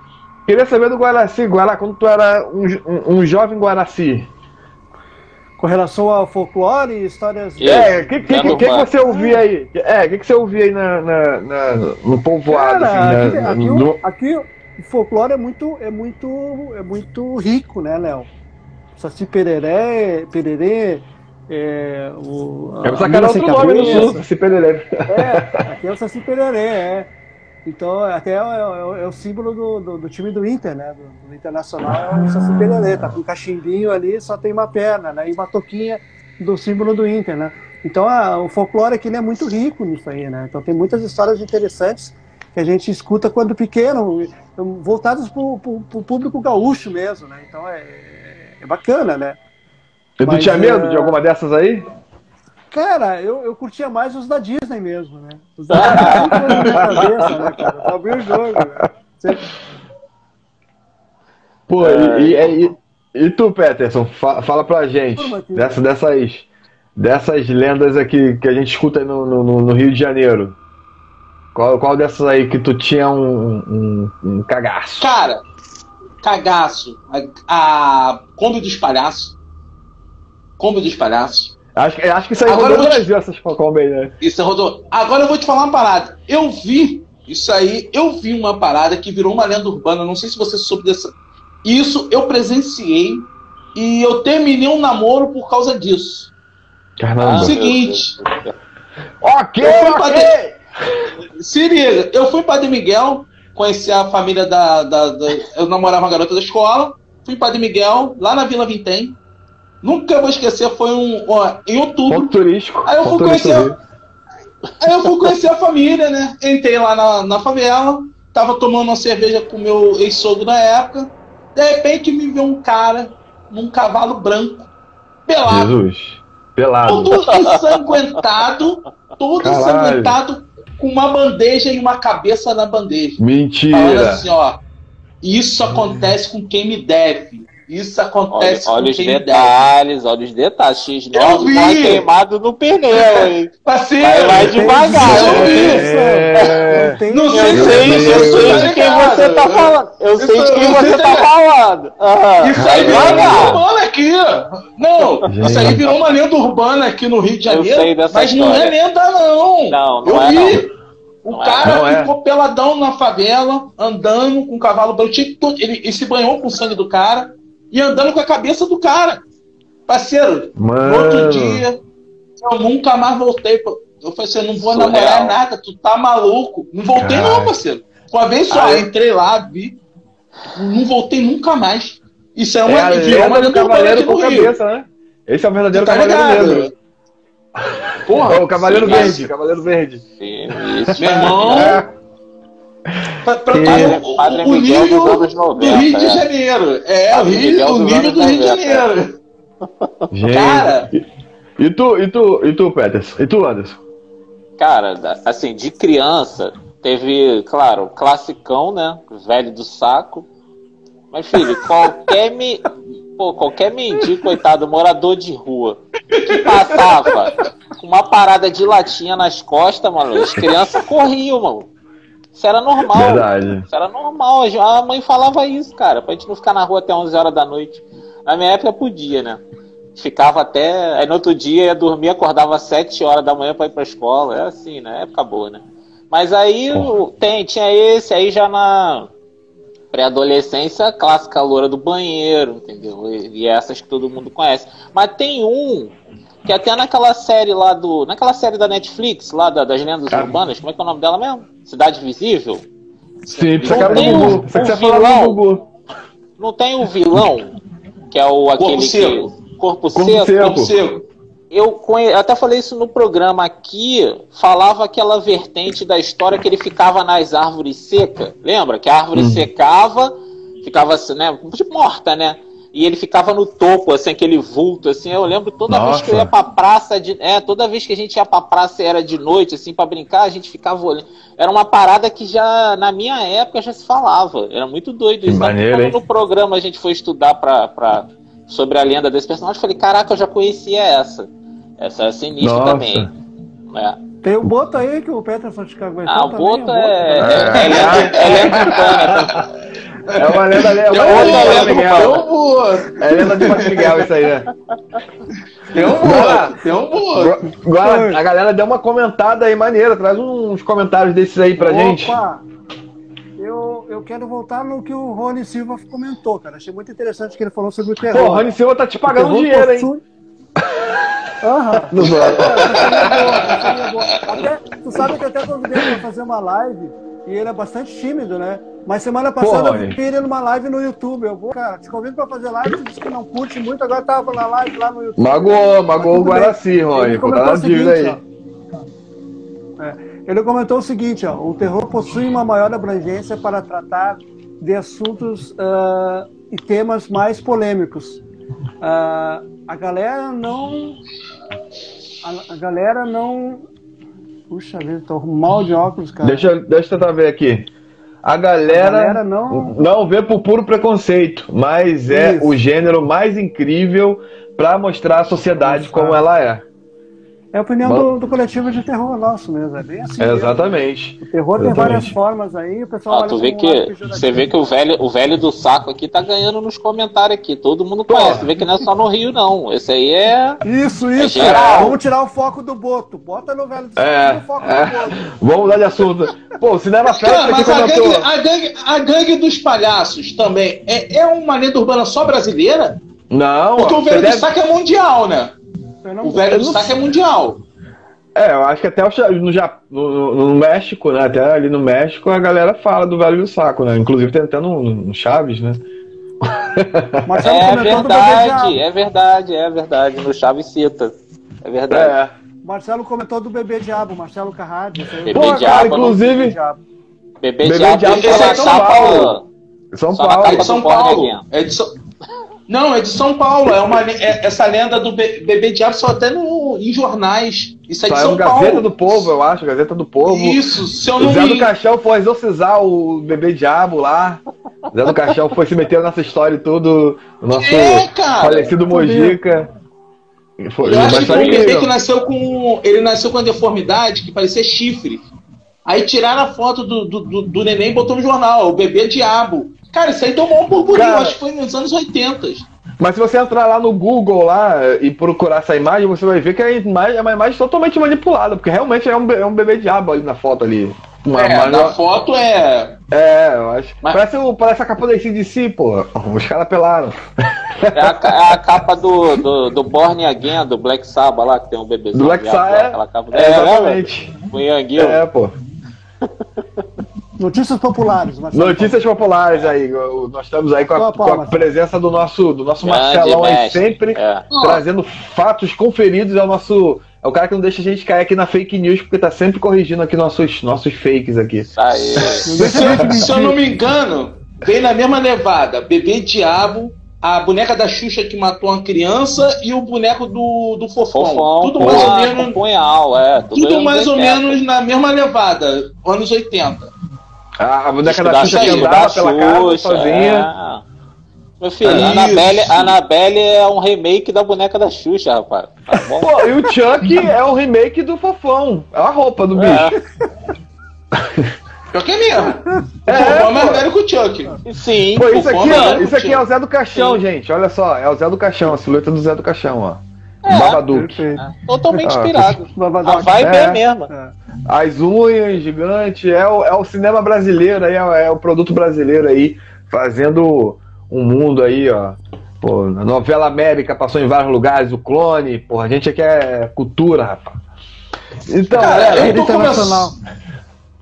queria saber do Guaraci, Guará, quando tu era um, um, um jovem Guaraci, com relação ao folclore e histórias. É, o que, que, que, que, você ouvia aí? É, o que, que você ouvia aí na, na, na no povoado? Cara, assim, aqui, na, aqui, no... o, aqui, o folclore é muito, é muito, é muito rico, né, Léo? Saci pereré, pererê, é, o. É pra sacar outro nome no sul, Saci pereré. É, aqui é o Saci pereré, é. Então, até é, é, é o símbolo do, do, do, time do Inter, né? Do, do Internacional é o Saci Pererê, tá com um cachimbinho ali, só tem uma perna, né? E uma toquinha do símbolo do Inter, né? Então, a, o folclore aqui é muito rico nisso aí, né? Então, tem muitas histórias interessantes que a gente escuta quando pequeno, voltadas para o público gaúcho mesmo, né? Então, é, é bacana, né? E tu tinha medo de alguma dessas aí? Cara, eu, eu curtia mais os da Disney mesmo, né? Os da Disney na minha cabeça, né, cara? Pra abrir o jogo, né? Você... Pô, é... e, e, e, e, tu, Peterson, fa, fala pra gente dessa, dessas, dessas lendas aqui que a gente escuta no, no, no, Rio de Janeiro. Qual, qual dessas aí que tu tinha um, um, um cagaço? Cara, cagaço. A, a Kombi dos Palhaços. Kombi dos Palhaços. Acho, acho que isso aí Agora rodou no Brasil, essas Falcão bem, né? Isso rodou. Agora eu vou te falar uma parada. Eu vi isso aí, eu vi uma parada que virou uma lenda urbana. Não sei se você soube dessa. Isso eu presenciei e eu terminei um namoro por causa disso. Caramba. Seguinte. ok, ok. De... Se liga, eu fui para de Miguel, conhecer a família da, da, da, Eu namorava uma garota da escola. Fui para de Miguel, lá na Vila Vintém. Nunca vou esquecer, foi um. Ó, em outubro. Ponto turístico. Aí eu fui conhecer. Aí eu fui conhecer a família, né? Entrei lá na, na favela, tava tomando uma cerveja com meu ex-sogro na época. De repente me viu um cara num cavalo branco, pelado. Jesus. Pelado. Todo ensanguentado, todo Caralho. ensanguentado, com uma bandeja e uma cabeça na bandeja. Mentira. Falando assim, ó. Isso acontece com quem me deve. Isso acontece olha, olha os detalhes, olha os detalhes. X9 tá queimado no pneu, hein? Parceiro, vai, vai devagar. Eu vi isso. É... Não sei, eu sei, eu sei de quem você tá falando. Eu sei de quem você tá falando. Isso aí virou uma lenda urbana aqui. Não, isso aí virou uma lenda urbana aqui no Rio de Janeiro. Mas não é lenda, não. Não, não eu é. Vi. O cara ficou peladão na favela, andando com o cavalo branco. Ele, ele se banhou com o sangue do cara e andando com a cabeça do cara. Parceiro, Mano. no outro dia, eu nunca mais voltei. Eu falei assim, eu não vou Surreal. namorar nada, tu tá maluco. Não voltei Ai. não, parceiro. Uma vez só, Ai. entrei lá, vi. Não voltei nunca mais. Isso é uma, é, virou uma lenda cavaleiro com cabeça, né? Esse é o verdadeiro tá cavaleiro negro. Porra, é o Cavaleiro sim, Verde, Cavaleiro Verde. Sim, isso. Meu irmão. É. Pra, pra o, Padre o, nível do, 90, do Rio de é. Janeiro. É, o, Rio, o nível do Rio de Janeiro. Gente. Cara. E, tu, e tu, e tu, Peterson? E tu, Anderson? Cara, assim, de criança, teve, claro, classicão, né? Velho do saco. Mas, filho, qualquer me. Pô, qualquer mendigo, coitado, morador de rua, que passava com uma parada de latinha nas costas, mano, as crianças corriam, mano. Isso era normal. Verdade. Isso era normal. A mãe falava isso, cara, pra gente não ficar na rua até 11 horas da noite. Na minha época podia, né? Ficava até. Aí no outro dia ia dormir, acordava às 7 horas da manhã pra ir pra escola. É assim, né? Época boa, né? Mas aí tem, tinha esse, aí já na pré-adolescência, clássica loura do banheiro, entendeu? E, e essas que todo mundo conhece. Mas tem um que até naquela série lá do. Naquela série da Netflix, lá da, das lendas Caramba. urbanas, como é que é o nome dela mesmo? Cidade Visível? Sim, você quer tem um, um vilão. Não tem o um vilão, que é o aquele corpo seco. que. Corpo, corpo seco. seco. Corpo seco. Eu conhe... até falei isso no programa aqui, falava aquela vertente da história que ele ficava nas árvores secas. Lembra? Que a árvore hum. secava, ficava assim, né? Tipo morta, né? E ele ficava no topo, assim, aquele vulto, assim. Eu lembro toda Nossa. vez que eu ia pra praça, de, é, toda vez que a gente ia pra praça e era de noite, assim, pra brincar, a gente ficava olhando. Era uma parada que já, na minha época, já se falava. Era muito doido isso. maneiro, no programa a gente foi estudar pra, pra, sobre a lenda desse personagem, eu falei, caraca, eu já conhecia essa. Essa é sinistra Nossa. também. É. Tem o Boto aí que o Peterson de Caguetão Ah, o Boto o é. Boto, né? É, é, lenda- é lenda urbana. É uma lenda, é uma Tem lenda Miguel. tem um boto, É lenda de Miguel isso aí, né? tem um boto, tem um boto. Agora, a galera deu uma comentada aí maneira. Traz uns comentários desses aí pra gente. Opa! Eu, eu quero voltar no que o Rony Silva comentou, cara. Achei muito interessante que ele falou sobre o terror. Pô, o Rony Silva tá te pagando dinheiro, hein? possui- Aham. É boa, é boa. Até, tu sabe que eu até convidei ele pra fazer uma live e ele é bastante tímido, né? Mas semana passada Rony. eu vi ele numa live no YouTube. Eu vou, cara, te convido pra fazer live, tu disse que não curte muito, agora tava na live lá no YouTube. Magoou, magoou o. Guaraci, Rony. Ele Pô, tá o dívida seguinte, aí. ó. É, ele comentou o seguinte, ó, o terror possui uma maior abrangência para tratar de assuntos ah, e temas mais polêmicos. Ah, a galera não, a, a galera não, puxa vida, tô mal de óculos, cara. Deixa, eu- deixa eu tentar ver aqui. A a galera, galera não, não vê por puro preconceito, mas é Isso. o gênero mais incrível pra mostrar a sociedade como ela é. É a opinião do, do coletivo de terror nosso mesmo, é bem assim. É, mesmo. exatamente. O terror tem Exatamente. várias formas aí, o pessoal olha tu vê que, você vê que o velho, o velho do saco aqui tá ganhando nos comentários aqui. Todo mundo conhece. Tu vê que não é só no Rio, não. Esse aí é. Isso, isso. É geral. Vamos tirar o foco do Boto. Bota no velho do É, tira o foco é. do Boto. Vamos mudar de assunto. Pô, o Cinema Festa Cara, aqui mas a gangue, a, gangue, a gangue dos palhaços também é, é uma lenda urbana só brasileira? Não, Porque ó, o velho do deve- saco é mundial, né? Não- O velho do não saco é mundial. É, eu acho que até no, no, no- México, né? Até ali no México a galera fala do Velho do Saco, né? Inclusive tem até no, no Chaves, né? É bebê verdade, é verdade, é verdade. No Chaves cita. É verdade. É. Marcelo comentou do bebê diabo, Marcelo aí. Bebê Pô, diabo, cara, não- inclusive, Bebê diabo. Bebê, Bebê Diabo, Diabo é é São Paulo. São Só na Paulo. É de São Paulo. É de São... Não, é de São Paulo. É uma, é- essa lenda do be- bebê diabo só até no, em jornais. Isso é de Saiu São um Gazeta Paulo. do Povo, eu acho, Gazeta do Povo. Isso, se eu O não Zé do. Caixão foi exorcizar o bebê diabo lá. O Zé do Caixão foi se meter nessa história e tudo. O nosso É, cara. falecido Mojica. Foi, Eu acho que um bebê que nasceu com. Ele nasceu com uma deformidade que parecia chifre. Aí tiraram a foto do, do, do, do neném e botou no jornal, o bebê diabo. Cara, isso aí tomou um burburinho, Cara- acho que foi nos anos 80. Mas se você entrar lá no Google lá e procurar essa imagem, você vai ver que a imagem é uma imagem totalmente manipulada, porque realmente é um, é um bebê diabo ali na foto ali. Uma, É, uma- na foto é. é, eu acho. Mas- Parece, o- parece a capa da si, pô. Os caras pelaram. É a, é a capa do, do, do Born Again, do Black Sabbath lá, que tem um bebezinho. Do Black Sabbath, aquela capa. É, exatamente. O Yanguil. É, pô. Notícias populares, Marcelo. Notícias populares aí. Nós estamos aí com a, com a presença do nosso, do nosso Grande Marcelão aí sempre É. trazendo fatos conferidos. É o nosso. É o cara que não deixa a gente cair aqui na fake news, porque tá sempre corrigindo aqui nossos, nossos fakes aqui. Isso aí. Se, eu- se eu não me engano, veio na mesma levada. Bebê diabo, a boneca da Xuxa que matou uma criança e o boneco do, do Fofão. Fofão, tudo mais ou menos. punhal, é. Tudo, Tudo mais ou 80. menos na mesma levada, anos 80. A, a boneca da Xuxa que andava da pela casa sozinha. é. Meu filho, Isso. Annabelle, Annabelle é um remake da boneca da Xuxa, rapaz. Tá bom? Pô, e o Chuck é o remake do Fofão. É a roupa do bicho. É. Pior que é mesmo. É, o Fofão é mais pô. velho que o Chuck. Sim. Pô, isso aqui, é velho isso aqui é o o Zé do Caixão, Sim. gente. Olha só, é o Zé do Caixão, a silhueta do Zé do Caixão, ó. É. Babadook. Perfeito. Totalmente Ah, inspirado. Babadook. A vibe é, É. a mesma. É. As unhas gigantes, é o, é o cinema brasileiro aí, é, é o produto brasileiro aí, fazendo um mundo aí, ó. Pô, a novela América passou em vários lugares, o clone, porra, a gente aqui é cultura, rapaz. Então, Cara, galera, eu tô internacional.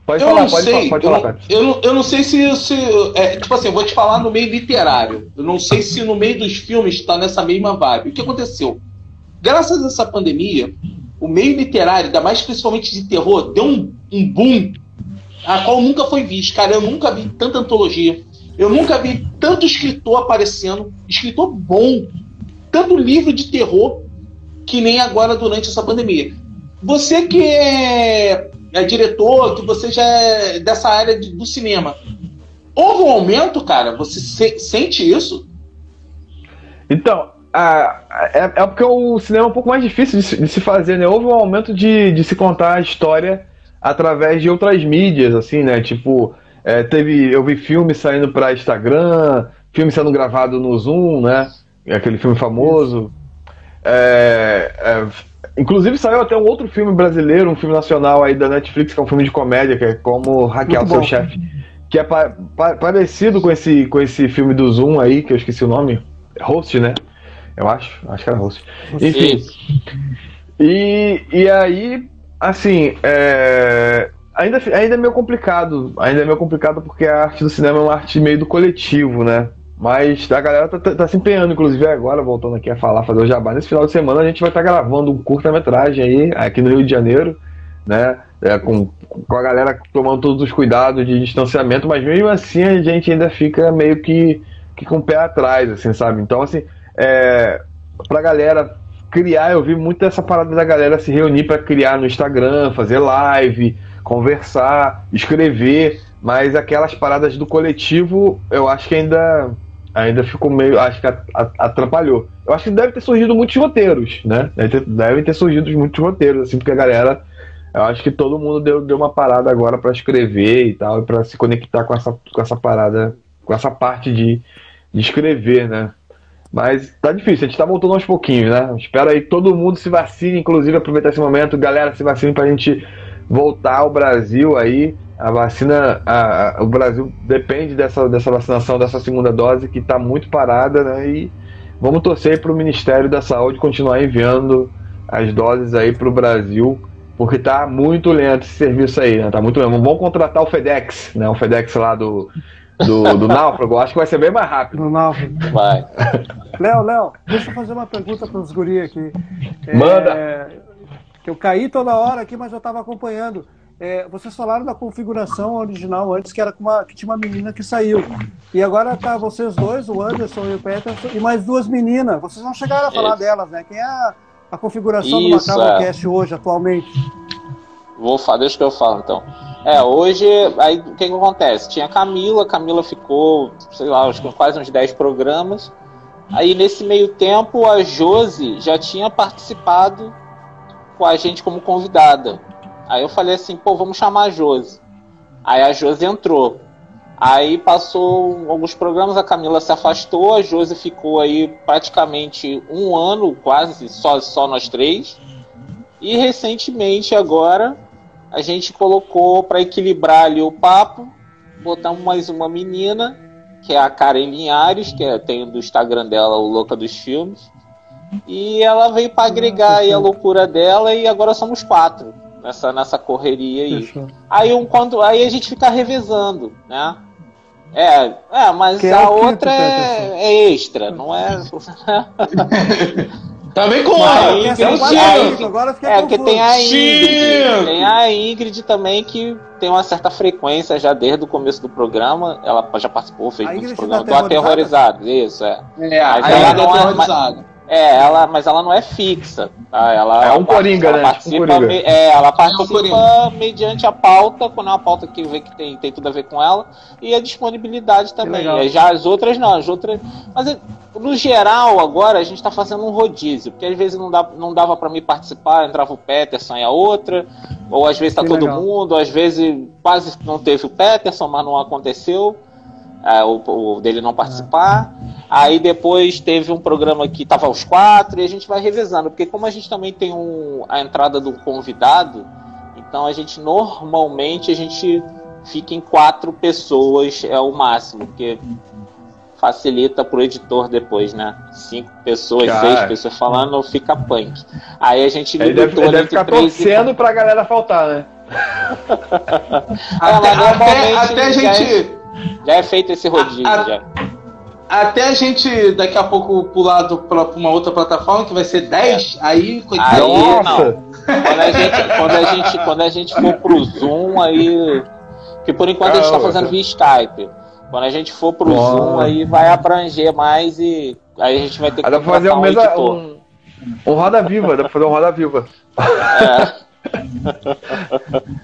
pode eu falar, não pode, sei, falar, pode eu, falar, não, Pepe. eu, não, eu não sei se, se é, tipo assim, eu vou te falar no meio literário. Eu não sei se no meio dos filmes tá nessa mesma vibe. O que aconteceu? Graças a essa pandemia, o meio literário, ainda mais principalmente de terror, deu um, um boom a qual nunca foi visto. Cara, eu nunca vi tanta antologia. Eu nunca vi tanto escritor aparecendo, escritor bom, tanto livro de terror, que nem agora durante essa pandemia. Você que é, é diretor, que você já é dessa área de, do cinema, houve um aumento, cara? Você se, sente isso? Então, é, é, porque o cinema é um pouco mais difícil de, de se fazer, né? Houve um aumento de, de se contar a história através de outras mídias, assim, né? Tipo, é, teve, eu vi filme saindo para Instagram, filme sendo gravado no Zoom, né? Aquele filme famoso. É, é, inclusive saiu até um outro filme brasileiro, um filme nacional aí da Netflix, que é um filme de comédia, que é Como Hackear o Seu Chefe. Que é pa, pa, parecido com esse, com esse filme do Zoom aí, que eu esqueci o nome. Host, né? Eu acho. Acho que era host. Enfim. E, e aí, assim, é, ainda, ainda é meio complicado. Ainda é meio complicado porque a arte do cinema é uma arte meio do coletivo, né? Mas a galera tá, tá, tá se empenhando, inclusive agora, voltando aqui a falar, fazer o jabá. Nesse final de semana a gente vai estar tá gravando um curta-metragem aí, aqui no Rio de Janeiro, né? É, com, com a galera tomando todos os cuidados de distanciamento, mas mesmo assim a gente ainda fica meio que, que com o pé atrás, assim, sabe? Então, assim, é, pra galera criar, eu vi muito essa parada da galera se reunir para criar no Instagram, fazer live, conversar, escrever, mas aquelas paradas do coletivo, eu acho que ainda ainda ficou meio, acho que atrapalhou. Eu acho que deve ter surgido muitos roteiros, né? Devem ter surgido muitos roteiros, assim, porque a galera, eu acho que todo mundo deu, deu uma parada agora para escrever e tal, para se conectar com essa, com essa parada, com essa parte de, de escrever, né? Mas tá difícil, a gente tá voltando aos pouquinhos, né? Espero aí todo mundo se vacine, inclusive aproveitar esse momento, galera, se vacine pra gente voltar ao Brasil aí. A vacina, a, a, o Brasil depende dessa, dessa vacinação, dessa segunda dose que está muito parada, né? E vamos torcer para o Ministério da Saúde continuar enviando as doses aí para o Brasil, porque tá muito lento esse serviço aí, né? Tá muito lento. Vamos contratar o FedEx, né? O FedEx lá do, do, do Náufrago, acho que vai ser bem mais rápido. Do Náufrago. Vai. Léo, Léo, deixa eu fazer uma pergunta para os guri aqui. Manda! É, que eu caí toda hora aqui, mas eu estava acompanhando. É, vocês falaram da configuração original antes, que era com uma, que tinha uma menina que saiu. E agora tá vocês dois, o Anderson e o Peterson, e mais duas meninas. Vocês não chegaram a falar Isso. delas, né? Quem é a, a configuração Isso, do Macabro é. hoje, atualmente? Vou falar, deixa que eu falo então. É, hoje, aí o que, que acontece? Tinha a Camila, a Camila ficou, sei lá, acho que quase uns 10 programas. Aí nesse meio tempo a Josi já tinha participado com a gente como convidada. Aí eu falei assim, pô, vamos chamar a Josi. Aí a Josi entrou. Aí passou alguns programas, a Camila se afastou, a Josi ficou aí praticamente um ano, quase, só, só nós três. E recentemente agora a gente colocou para equilibrar ali o papo, botamos mais uma menina, que é a Karen Linhares, que é, tem do Instagram dela o Louca dos Filmes. E ela veio para agregar aí a loucura dela e agora somos quatro nessa, nessa correria aí. Fechou. Aí, um, quando, aí a gente fica revezando, né? É, é mas que a é outra é, é, extra, não é. Também com a Ingrid. A agora é, porque tem a Ingrid. Tem a Ingrid também que tem uma certa frequência já desde o começo do programa. Ela já participou, fez muitos programas. Tá aterrorizado, isso, é. É, mas ela não é aterrorizada. É, ela, mas ela não é fixa. Tá? Ela, é um coringa, ela né? Participa, um coringa. é, ela participa é um mediante a pauta, quando é uma pauta que vê que tem, tem tudo a ver com ela, e a disponibilidade também. Já as outras não, as outras. Mas no geral, agora a gente está fazendo um rodízio, porque às vezes não, dá, não dava para mim participar, entrava o Peterson e a outra, ou às vezes tá que todo legal. mundo, às vezes quase não teve o Peterson, mas não aconteceu. É, o, o, dele não participar. Aí depois teve um programa que tava aos quatro e a gente vai revezando, porque como a gente também tem um, a entrada do convidado, então a gente normalmente a gente fica em quatro pessoas é o máximo, porque facilita pro editor depois, né? Cinco pessoas, Cara. seis pessoas falando, fica punk. Aí a gente ele deve, ele deve ficar torcendo e... pra galera faltar, né? é, até, até, até a gente. Já é, já é feito esse rodízio, a, já até a gente daqui a pouco pular para uma outra plataforma que vai ser 10, é. aí coitado. Aí não. Quando a, gente, quando, a gente, quando a gente for pro Zoom, aí. Que por enquanto a gente tá fazendo via Skype. Quando a gente for pro Bom. Zoom, aí vai abranger mais e aí a gente vai ter que dá pra fazer um, um mesa, editor. um, um Roda Viva, dá pra fazer um Roda Viva. É,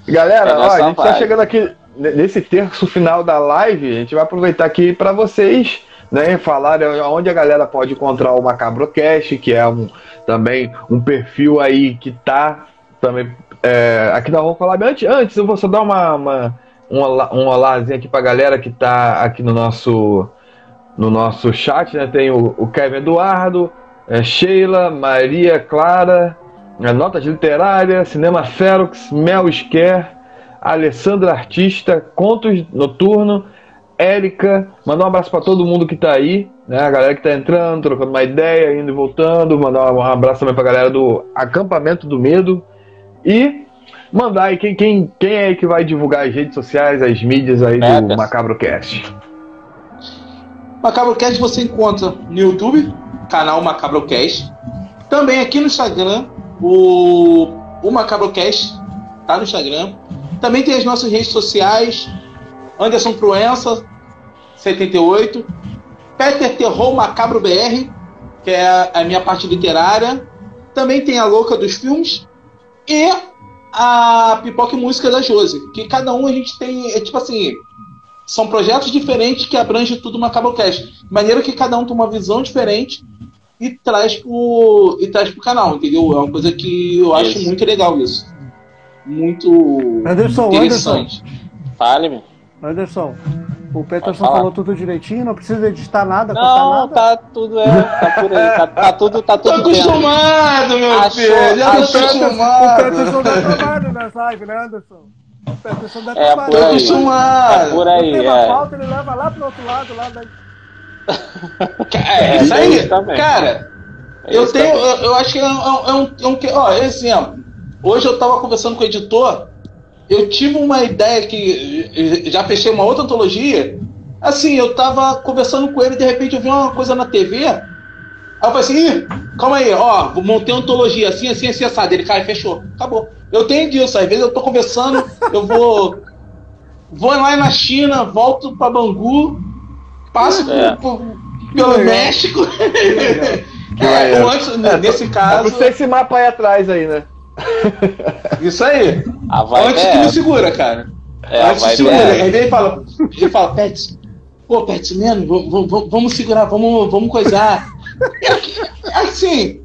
Galera, É ó, a gente tá vibe. chegando aqui ne- nesse terço final da live. A gente vai aproveitar aqui para vocês, né, falar onde a galera pode encontrar o Macabrocast, que é um, também um perfil aí que tá também é, aqui na Rua Collab. Antes, antes, eu vou só dar uma, uma um, olá, olázinho aqui pra galera que tá aqui no nosso no nosso chat, né? Tem o, o Kevin Eduardo, é, Sheila, Maria Clara, é, Notas Literárias, Cinema Ferox, Mel Scare, Alessandra Artista, Contos Noturno, Érica, mandar um abraço para todo mundo que tá aí, né? A galera que tá entrando, trocando uma ideia, indo e voltando, mandar um abraço também pra galera do Acampamento do Medo e mandar aí quem, quem, quem é que vai divulgar as redes sociais, as mídias aí do. Macabrocast. Macabrocast você encontra no YouTube, canal Macabrocast. Também aqui no Instagram, o, o Macabrocast tá no Instagram. Também tem as nossas redes sociais, Anderson Proença, 78, Peter Terror Macabro BR, que é a, minha parte literária. Também tem a Louca dos Filmes e a Pipoca e Música da Josi, que cada um a gente tem, é tipo assim, são projetos diferentes que abrangem tudo Macabrocast. De maneira que cada um tem uma visão diferente e traz pro, e traz pro canal, entendeu? É uma coisa que eu acho Isso. muito legal isso. Muito Anderson, interessante. fale-me. Anderson, o Peterson falar. falou tudo direitinho, não precisa editar nada, cortar Não, nada. tá tudo, é, tá por aí, tá, tá tudo, tá Tô tudo dentro. acostumado, meu Achou- filho. Já tô achou- O acostumado. Peterson dá trabalho nas lives, né, Anderson? O Peterson dá É, trabalho. por Tô aí. acostumado. É por aí, tem uma é. falta, ele leva lá pro outro lado, lá da... É, isso aí, isso também. cara. Eu Isso tenho, eu, eu acho que é um, é um, é um que- ó, exemplo. Hoje eu tava conversando com o editor, eu tive uma ideia que já fechei uma outra antologia. Assim, eu tava conversando com ele, de repente eu vi uma coisa na TV. Aí eu falei assim, calma aí, ó, montei uma antologia assim, assim, assim, assado. Ele, cara, fechou, acabou. Eu tenho disso, às vezes eu tô conversando, eu vou. Vou lá na China, volto pra Bangu, passo É. por- pelo. México. É, antes, nesse É caso, pra você esse mapa aí atrás aí, né? isso aí. A vibe Antes é que me essa. segura, cara. É, a Antes vibe segura. é Aí ele fala, ele fala, Pets, pô, Pets, mesmo, vamos, segurar, vamos, vamos coisar. É, assim,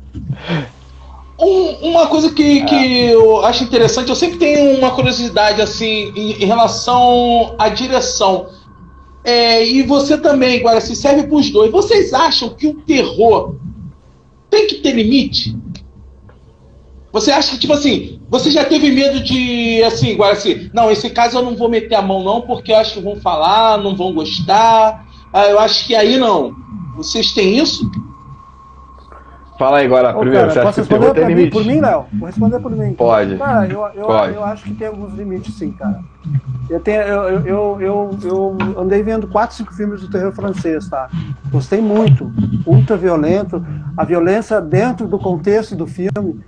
um- uma coisa que, que eu acho interessante, eu sempre tenho uma curiosidade, assim, em, em relação à direção. É, e você também, agora, se serve para os dois. Vocês acham que o terror tem que ter limite? Você acha que, tipo assim, você já teve medo de, assim, agora assim, não, esse caso eu não vou meter a mão não, porque eu acho que vão falar, não vão gostar. Ah, eu acho que aí não. Vocês têm isso? Fala aí agora, Ô, primeiro, cara, você acha posso que responder tem pra mim, limite? por mim, Léo? Vou responder por mim. Pode. Cara, eu, eu, Pode. eu acho que tem alguns limites, sim, cara. Eu, tenho, eu, eu, eu, eu andei vendo quatro, cinco filmes do terror francês, tá? Gostei muito. Ultra violento. A violência dentro do contexto do filme.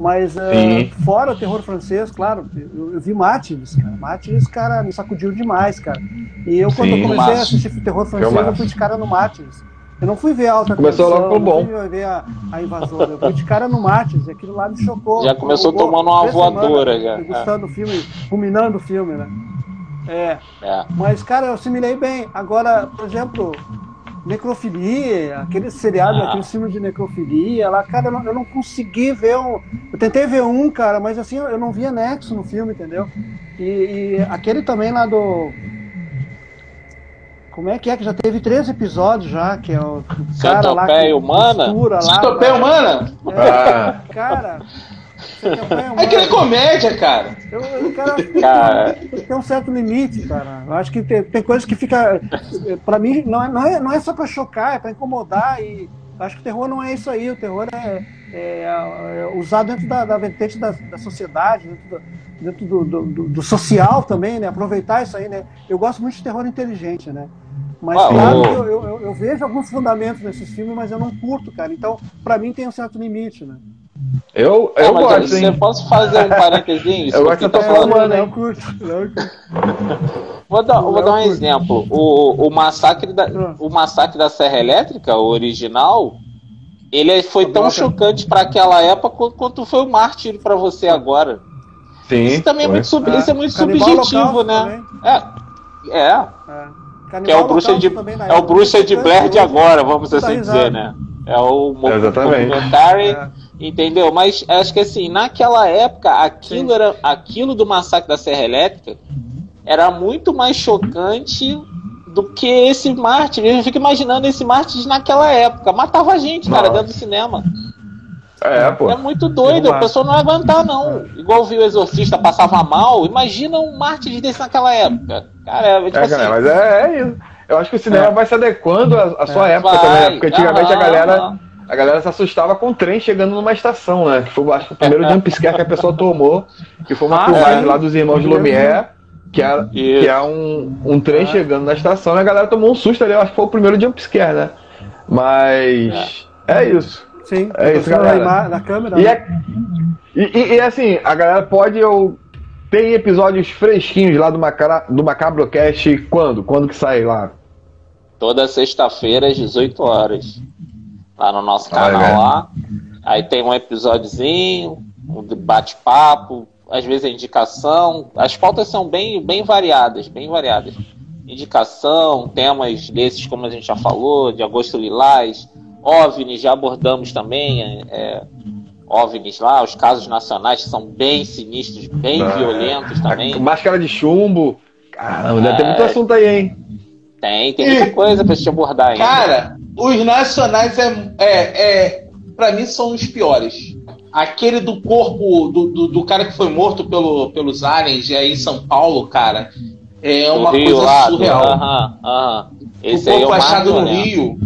Mas Sim. fora o terror francês, claro, eu, eu vi Mátires, cara. Mátires, cara, me sacudiu demais, cara. E eu, quando Sim. eu comecei a assistir terror francês, Filmaço. eu fui de cara no Mátires. Eu não fui ver a alta Começou tensão, logo pelo não bom. fui ver a, a invasora. Eu fui de cara no Mátires, e aquilo lá me chocou. Já começou Jogou tomando uma voadora, semanas, já. Degustando o filme, ruminando o filme, né? É, É. mas, cara, eu assimilei bem. Agora, por exemplo, necrofilia, aquele seriado, Ah. aquele filme de necrofilia lá, cara, eu não, eu não consegui ver um. Eu tentei ver um, cara, mas assim, eu não via nexo no filme, entendeu? E, e aquele também lá do. Como é que é? Que já teve três episódios já, que é o cara lá. Que humana? costura lá, Centopeia humana? Ah, Cara, É que é comédia, cara. Eu, eu, cara, tem um certo limite, cara. Eu acho que tem, tem coisas que fica. Pra mim, não é, não é, não é só pra chocar, é pra incomodar. E eu acho que o terror não é isso aí. O terror é, é, é usado dentro da, da vertente da, da sociedade, dentro, do, dentro do, do, do- do social também, né? Aproveitar isso aí, né? Eu gosto muito de terror inteligente, né? Mas Ah, claro eu, eu, eu vejo alguns fundamentos nesses filmes, mas eu não curto, cara. Então, pra mim tem um certo limite, né? Eu, É, eu gosto, você hein? posso fazer um parênteses? Isso Eu que gosto eu tua falando. mano? Não curto, não curto. Vou dar, vou dar um curto. exemplo. O, o, massacre da, Ah. o massacre da Serra Elétrica, o original, ele foi tão Caraca. chocante para aquela época quanto- foi o Mártir para você agora. Sim. Isso também é muito, sub, É. isso é muito Canibal subjetivo, Holocausto né? É, é, É. que é o Bruxa de, é o Bruxa de Blair de agora, vamos assim dizer, né? É o documentary, É. entendeu? Mas acho que assim, naquela época, aquilo, Sim. era, aquilo do massacre da Serra Elétrica era muito mais chocante do que esse Mártir. Eu fico imaginando esse Mártir naquela época. Matava gente, cara, Nossa. dentro do cinema. É, pô. É muito doido, a pessoa não vai aguentar, não. Igual viu o Exorcista passava mal, imagina um Mártir desse naquela época. Cara, é, tipo É, assim, cara, mas é, é isso. Eu acho que o cinema É. vai se adequando à, à sua época vai, também, né? Porque antigamente a galera. aham. A galera se assustava com o trem chegando numa estação, né? Que foi acho, que o primeiro jumpscare que a pessoa tomou, que foi uma Ah, filmagem sim. lá dos irmãos Lumière, que é, que é um, um trem Ah. chegando na estação e a galera tomou um susto ali, eu acho que foi o primeiro jumpscare, né? Mas é, isso. Sim, É isso, galera. Na câmera. E, né? é, e, e- e, assim, a galera pode. Eu, tem episódios fresquinhos lá do, Macra, do Macabrocast quando? Quando que sai lá? Toda sexta-feira às 18 horas. Lá no nosso Olha. canal lá. Aí tem um episódiozinho, um bate-papo, às vezes a indicação. As pautas são bem, bem variadas, bem variadas. Indicação, temas desses, como a gente já falou, de Agosto Lilás, OVNIs, já abordamos também. É, é, OVNIs lá, os casos nacionais que são bem sinistros, bem Ah, violentos também. Máscara de chumbo. Caramba, deve ter É. muito assunto aí, hein? Tem, tem muita coisa pra gente abordar ainda. Cara, os nacionais é, é, é para mim são os piores. Aquele do corpo do, do, do cara que foi morto pelo, pelos aliens aí em São Paulo, cara, é uma Rio coisa lá, surreal. Aham, aham. o é corpo o mais achado no violento. Rio,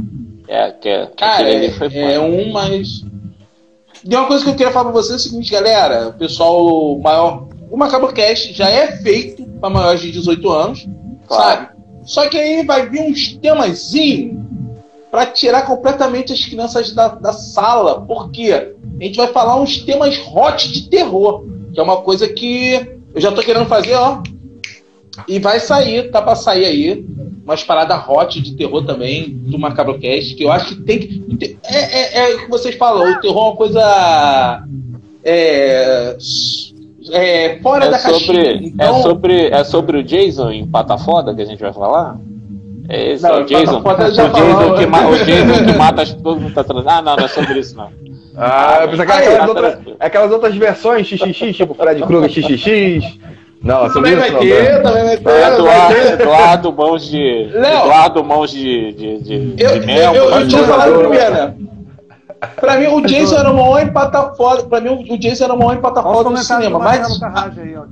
É, que é, cara, é, é um, mas. E uma coisa que eu queria falar pra vocês é o seguinte, galera, o pessoal maior. O Macabrocast já é feito pra maiores de 18 anos, Claro. sabe? Só que aí vai vir uns temazinhos pra tirar completamente as crianças da, da sala. Por quê? A gente vai falar uns temas hot de terror, que é uma coisa que eu já tô querendo fazer, ó. E vai sair, tá pra sair aí. Umas paradas hot de terror também, do Macabrocast, que eu acho que tem que. É, é, é o que vocês falam, o terror é uma coisa. É. é fora É da caixinha. sobre, Então, é, sobre, é sobre o Jason em Pata Foda que a gente vai falar? É esse, Não, é o Jason. O Jason, falou. que, ma- o Jason que mata as todo mundo tá trans... Ah, não, não é sobre isso, não. Ah, eu pensei que aquelas, outras, aquelas outras versões XXX, tipo Fred Krueger XXX. Não, sobre também isso vai não. ter, né? também vai ter. É vai Eduardo, ter. Eduardo Mãos de. Léo. Eduardo Mãos de. de, de, Eu, de eu, eu, eu tinha falado primeiro, né? Pra mim, o Jason era o maior empata foda. Pra mim, o Jason era o maior empata Olha os foda do cinema. Mas aí, ó.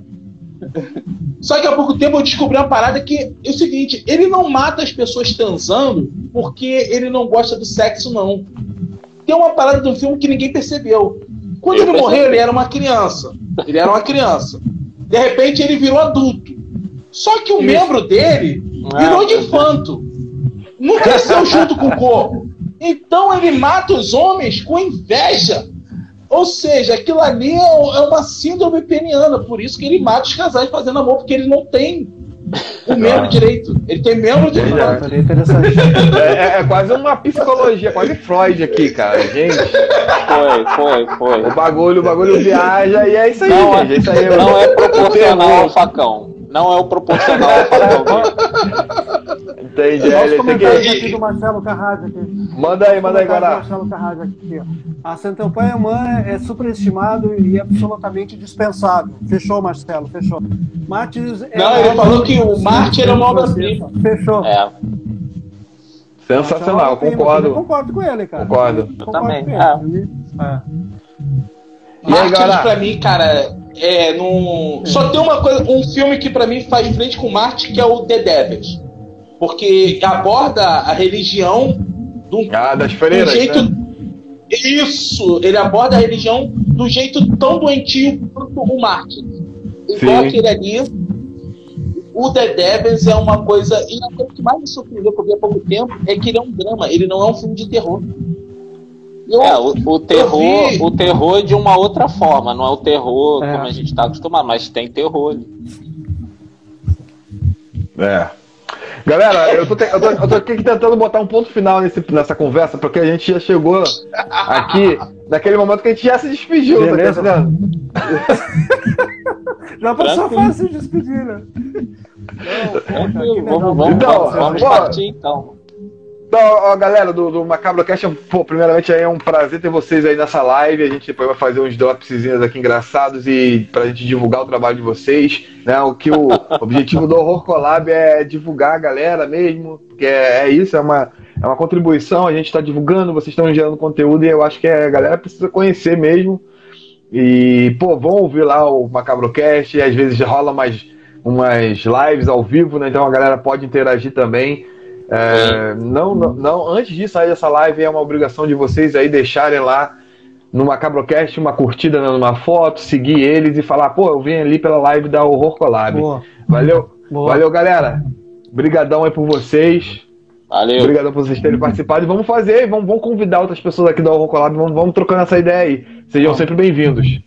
Só que há pouco tempo eu descobri uma parada que é o seguinte: ele não mata as pessoas transando porque ele não gosta do sexo, não. Tem uma parada do filme que ninguém percebeu. Quando Eu ele percebi. morreu, ele era uma criança. Ele era uma criança. De repente, ele virou adulto. Só que o Isso. membro dele virou Ah, de infanto. Não cresceu junto com o corpo. Então ele mata os homens com inveja. Ou seja, aquilo ali é é uma síndrome peniana. Por isso que ele mata os casais fazendo amor, porque ele não tem o membro direito. Ele tem. Seria interessante. É, é- é quase uma psicologia, quase Freud aqui, cara. Gente, Foi, foi, foi. o bagulho, o bagulho viaja e é isso aí, Não, gente. É isso aí. Não é proporcional ao facão. Não é o proporcional ao facão. Entendi. Olha os Ele tem comentários aqui do Marcelo Carrage aqui. Manda aí, manda aí, Guará. Marcelo Carrage aqui. A Centopeia humana é superestimado e absolutamente dispensável. Fechou, Marcelo, fechou. Martins é Não, ele falou que o Marte era uma obra-prima. Fechou. É, Sensacional, Marcelo, eu concordo. concordo com ele, cara. Concordo. eu Concordo também. É. ele. É. E aí, Mártires, galera? pra mim, cara, é num... Só tem uma coisa, um filme que pra mim faz frente com Marte, que é o The Devils. Porque aborda a religião do, Ah, das do freiras, jeito. né? Isso! Ele aborda a religião do jeito tão doentio quanto o Marte. Igual Sim. aquele ali. O The Devils é uma coisa. E a coisa que mais me surpreendeu que eu vi há pouco tempo é que ele é um drama, ele não é um filme de terror. Eu, É, o, o terror, vi- o terror de uma outra forma, não é o terror É. como a gente tá acostumado, mas tem terror. ali. É. Galera, eu tô, te- eu tô- eu tô aqui tentando botar um ponto final nesse- nessa conversa, porque a gente já chegou aqui naquele momento que a gente já se despediu, Beleza. tá entendendo? Já passou fácil de despedir, né? Não, porra, Tranquilo, legal. vamos, vamos, Então, vamos, vamos partir então. Então, ó, galera do, do Macabro Cast, pô, primeiramente é um prazer ter vocês aí nessa live. A gente depois vai fazer uns dropszinhos aqui engraçados e pra gente divulgar o trabalho de vocês. Né? O que o objetivo do Horror Collab é divulgar a galera mesmo, porque é, é isso, é uma, é uma contribuição, a gente está divulgando, vocês estão gerando conteúdo e eu acho que a galera precisa conhecer mesmo. E, pô, vão ouvir lá o Macabrocast, às vezes rola mais umas lives ao vivo, né? Então a galera pode interagir também. É, não, não, não, antes de sair dessa live, é uma obrigação de vocês aí deixarem lá no Macabrocast uma curtida né, numa foto, seguir eles e falar, pô, eu vim ali pela live da Horror Collab. Boa, Valeu, boa. valeu, galera. Obrigadão aí por vocês. Valeu. Obrigadão por vocês terem participado. E vamos fazer, vamos, vamos convidar outras pessoas aqui da Horror Collab, vamos, vamos trocando essa ideia aí. Sejam sempre bem-vindos.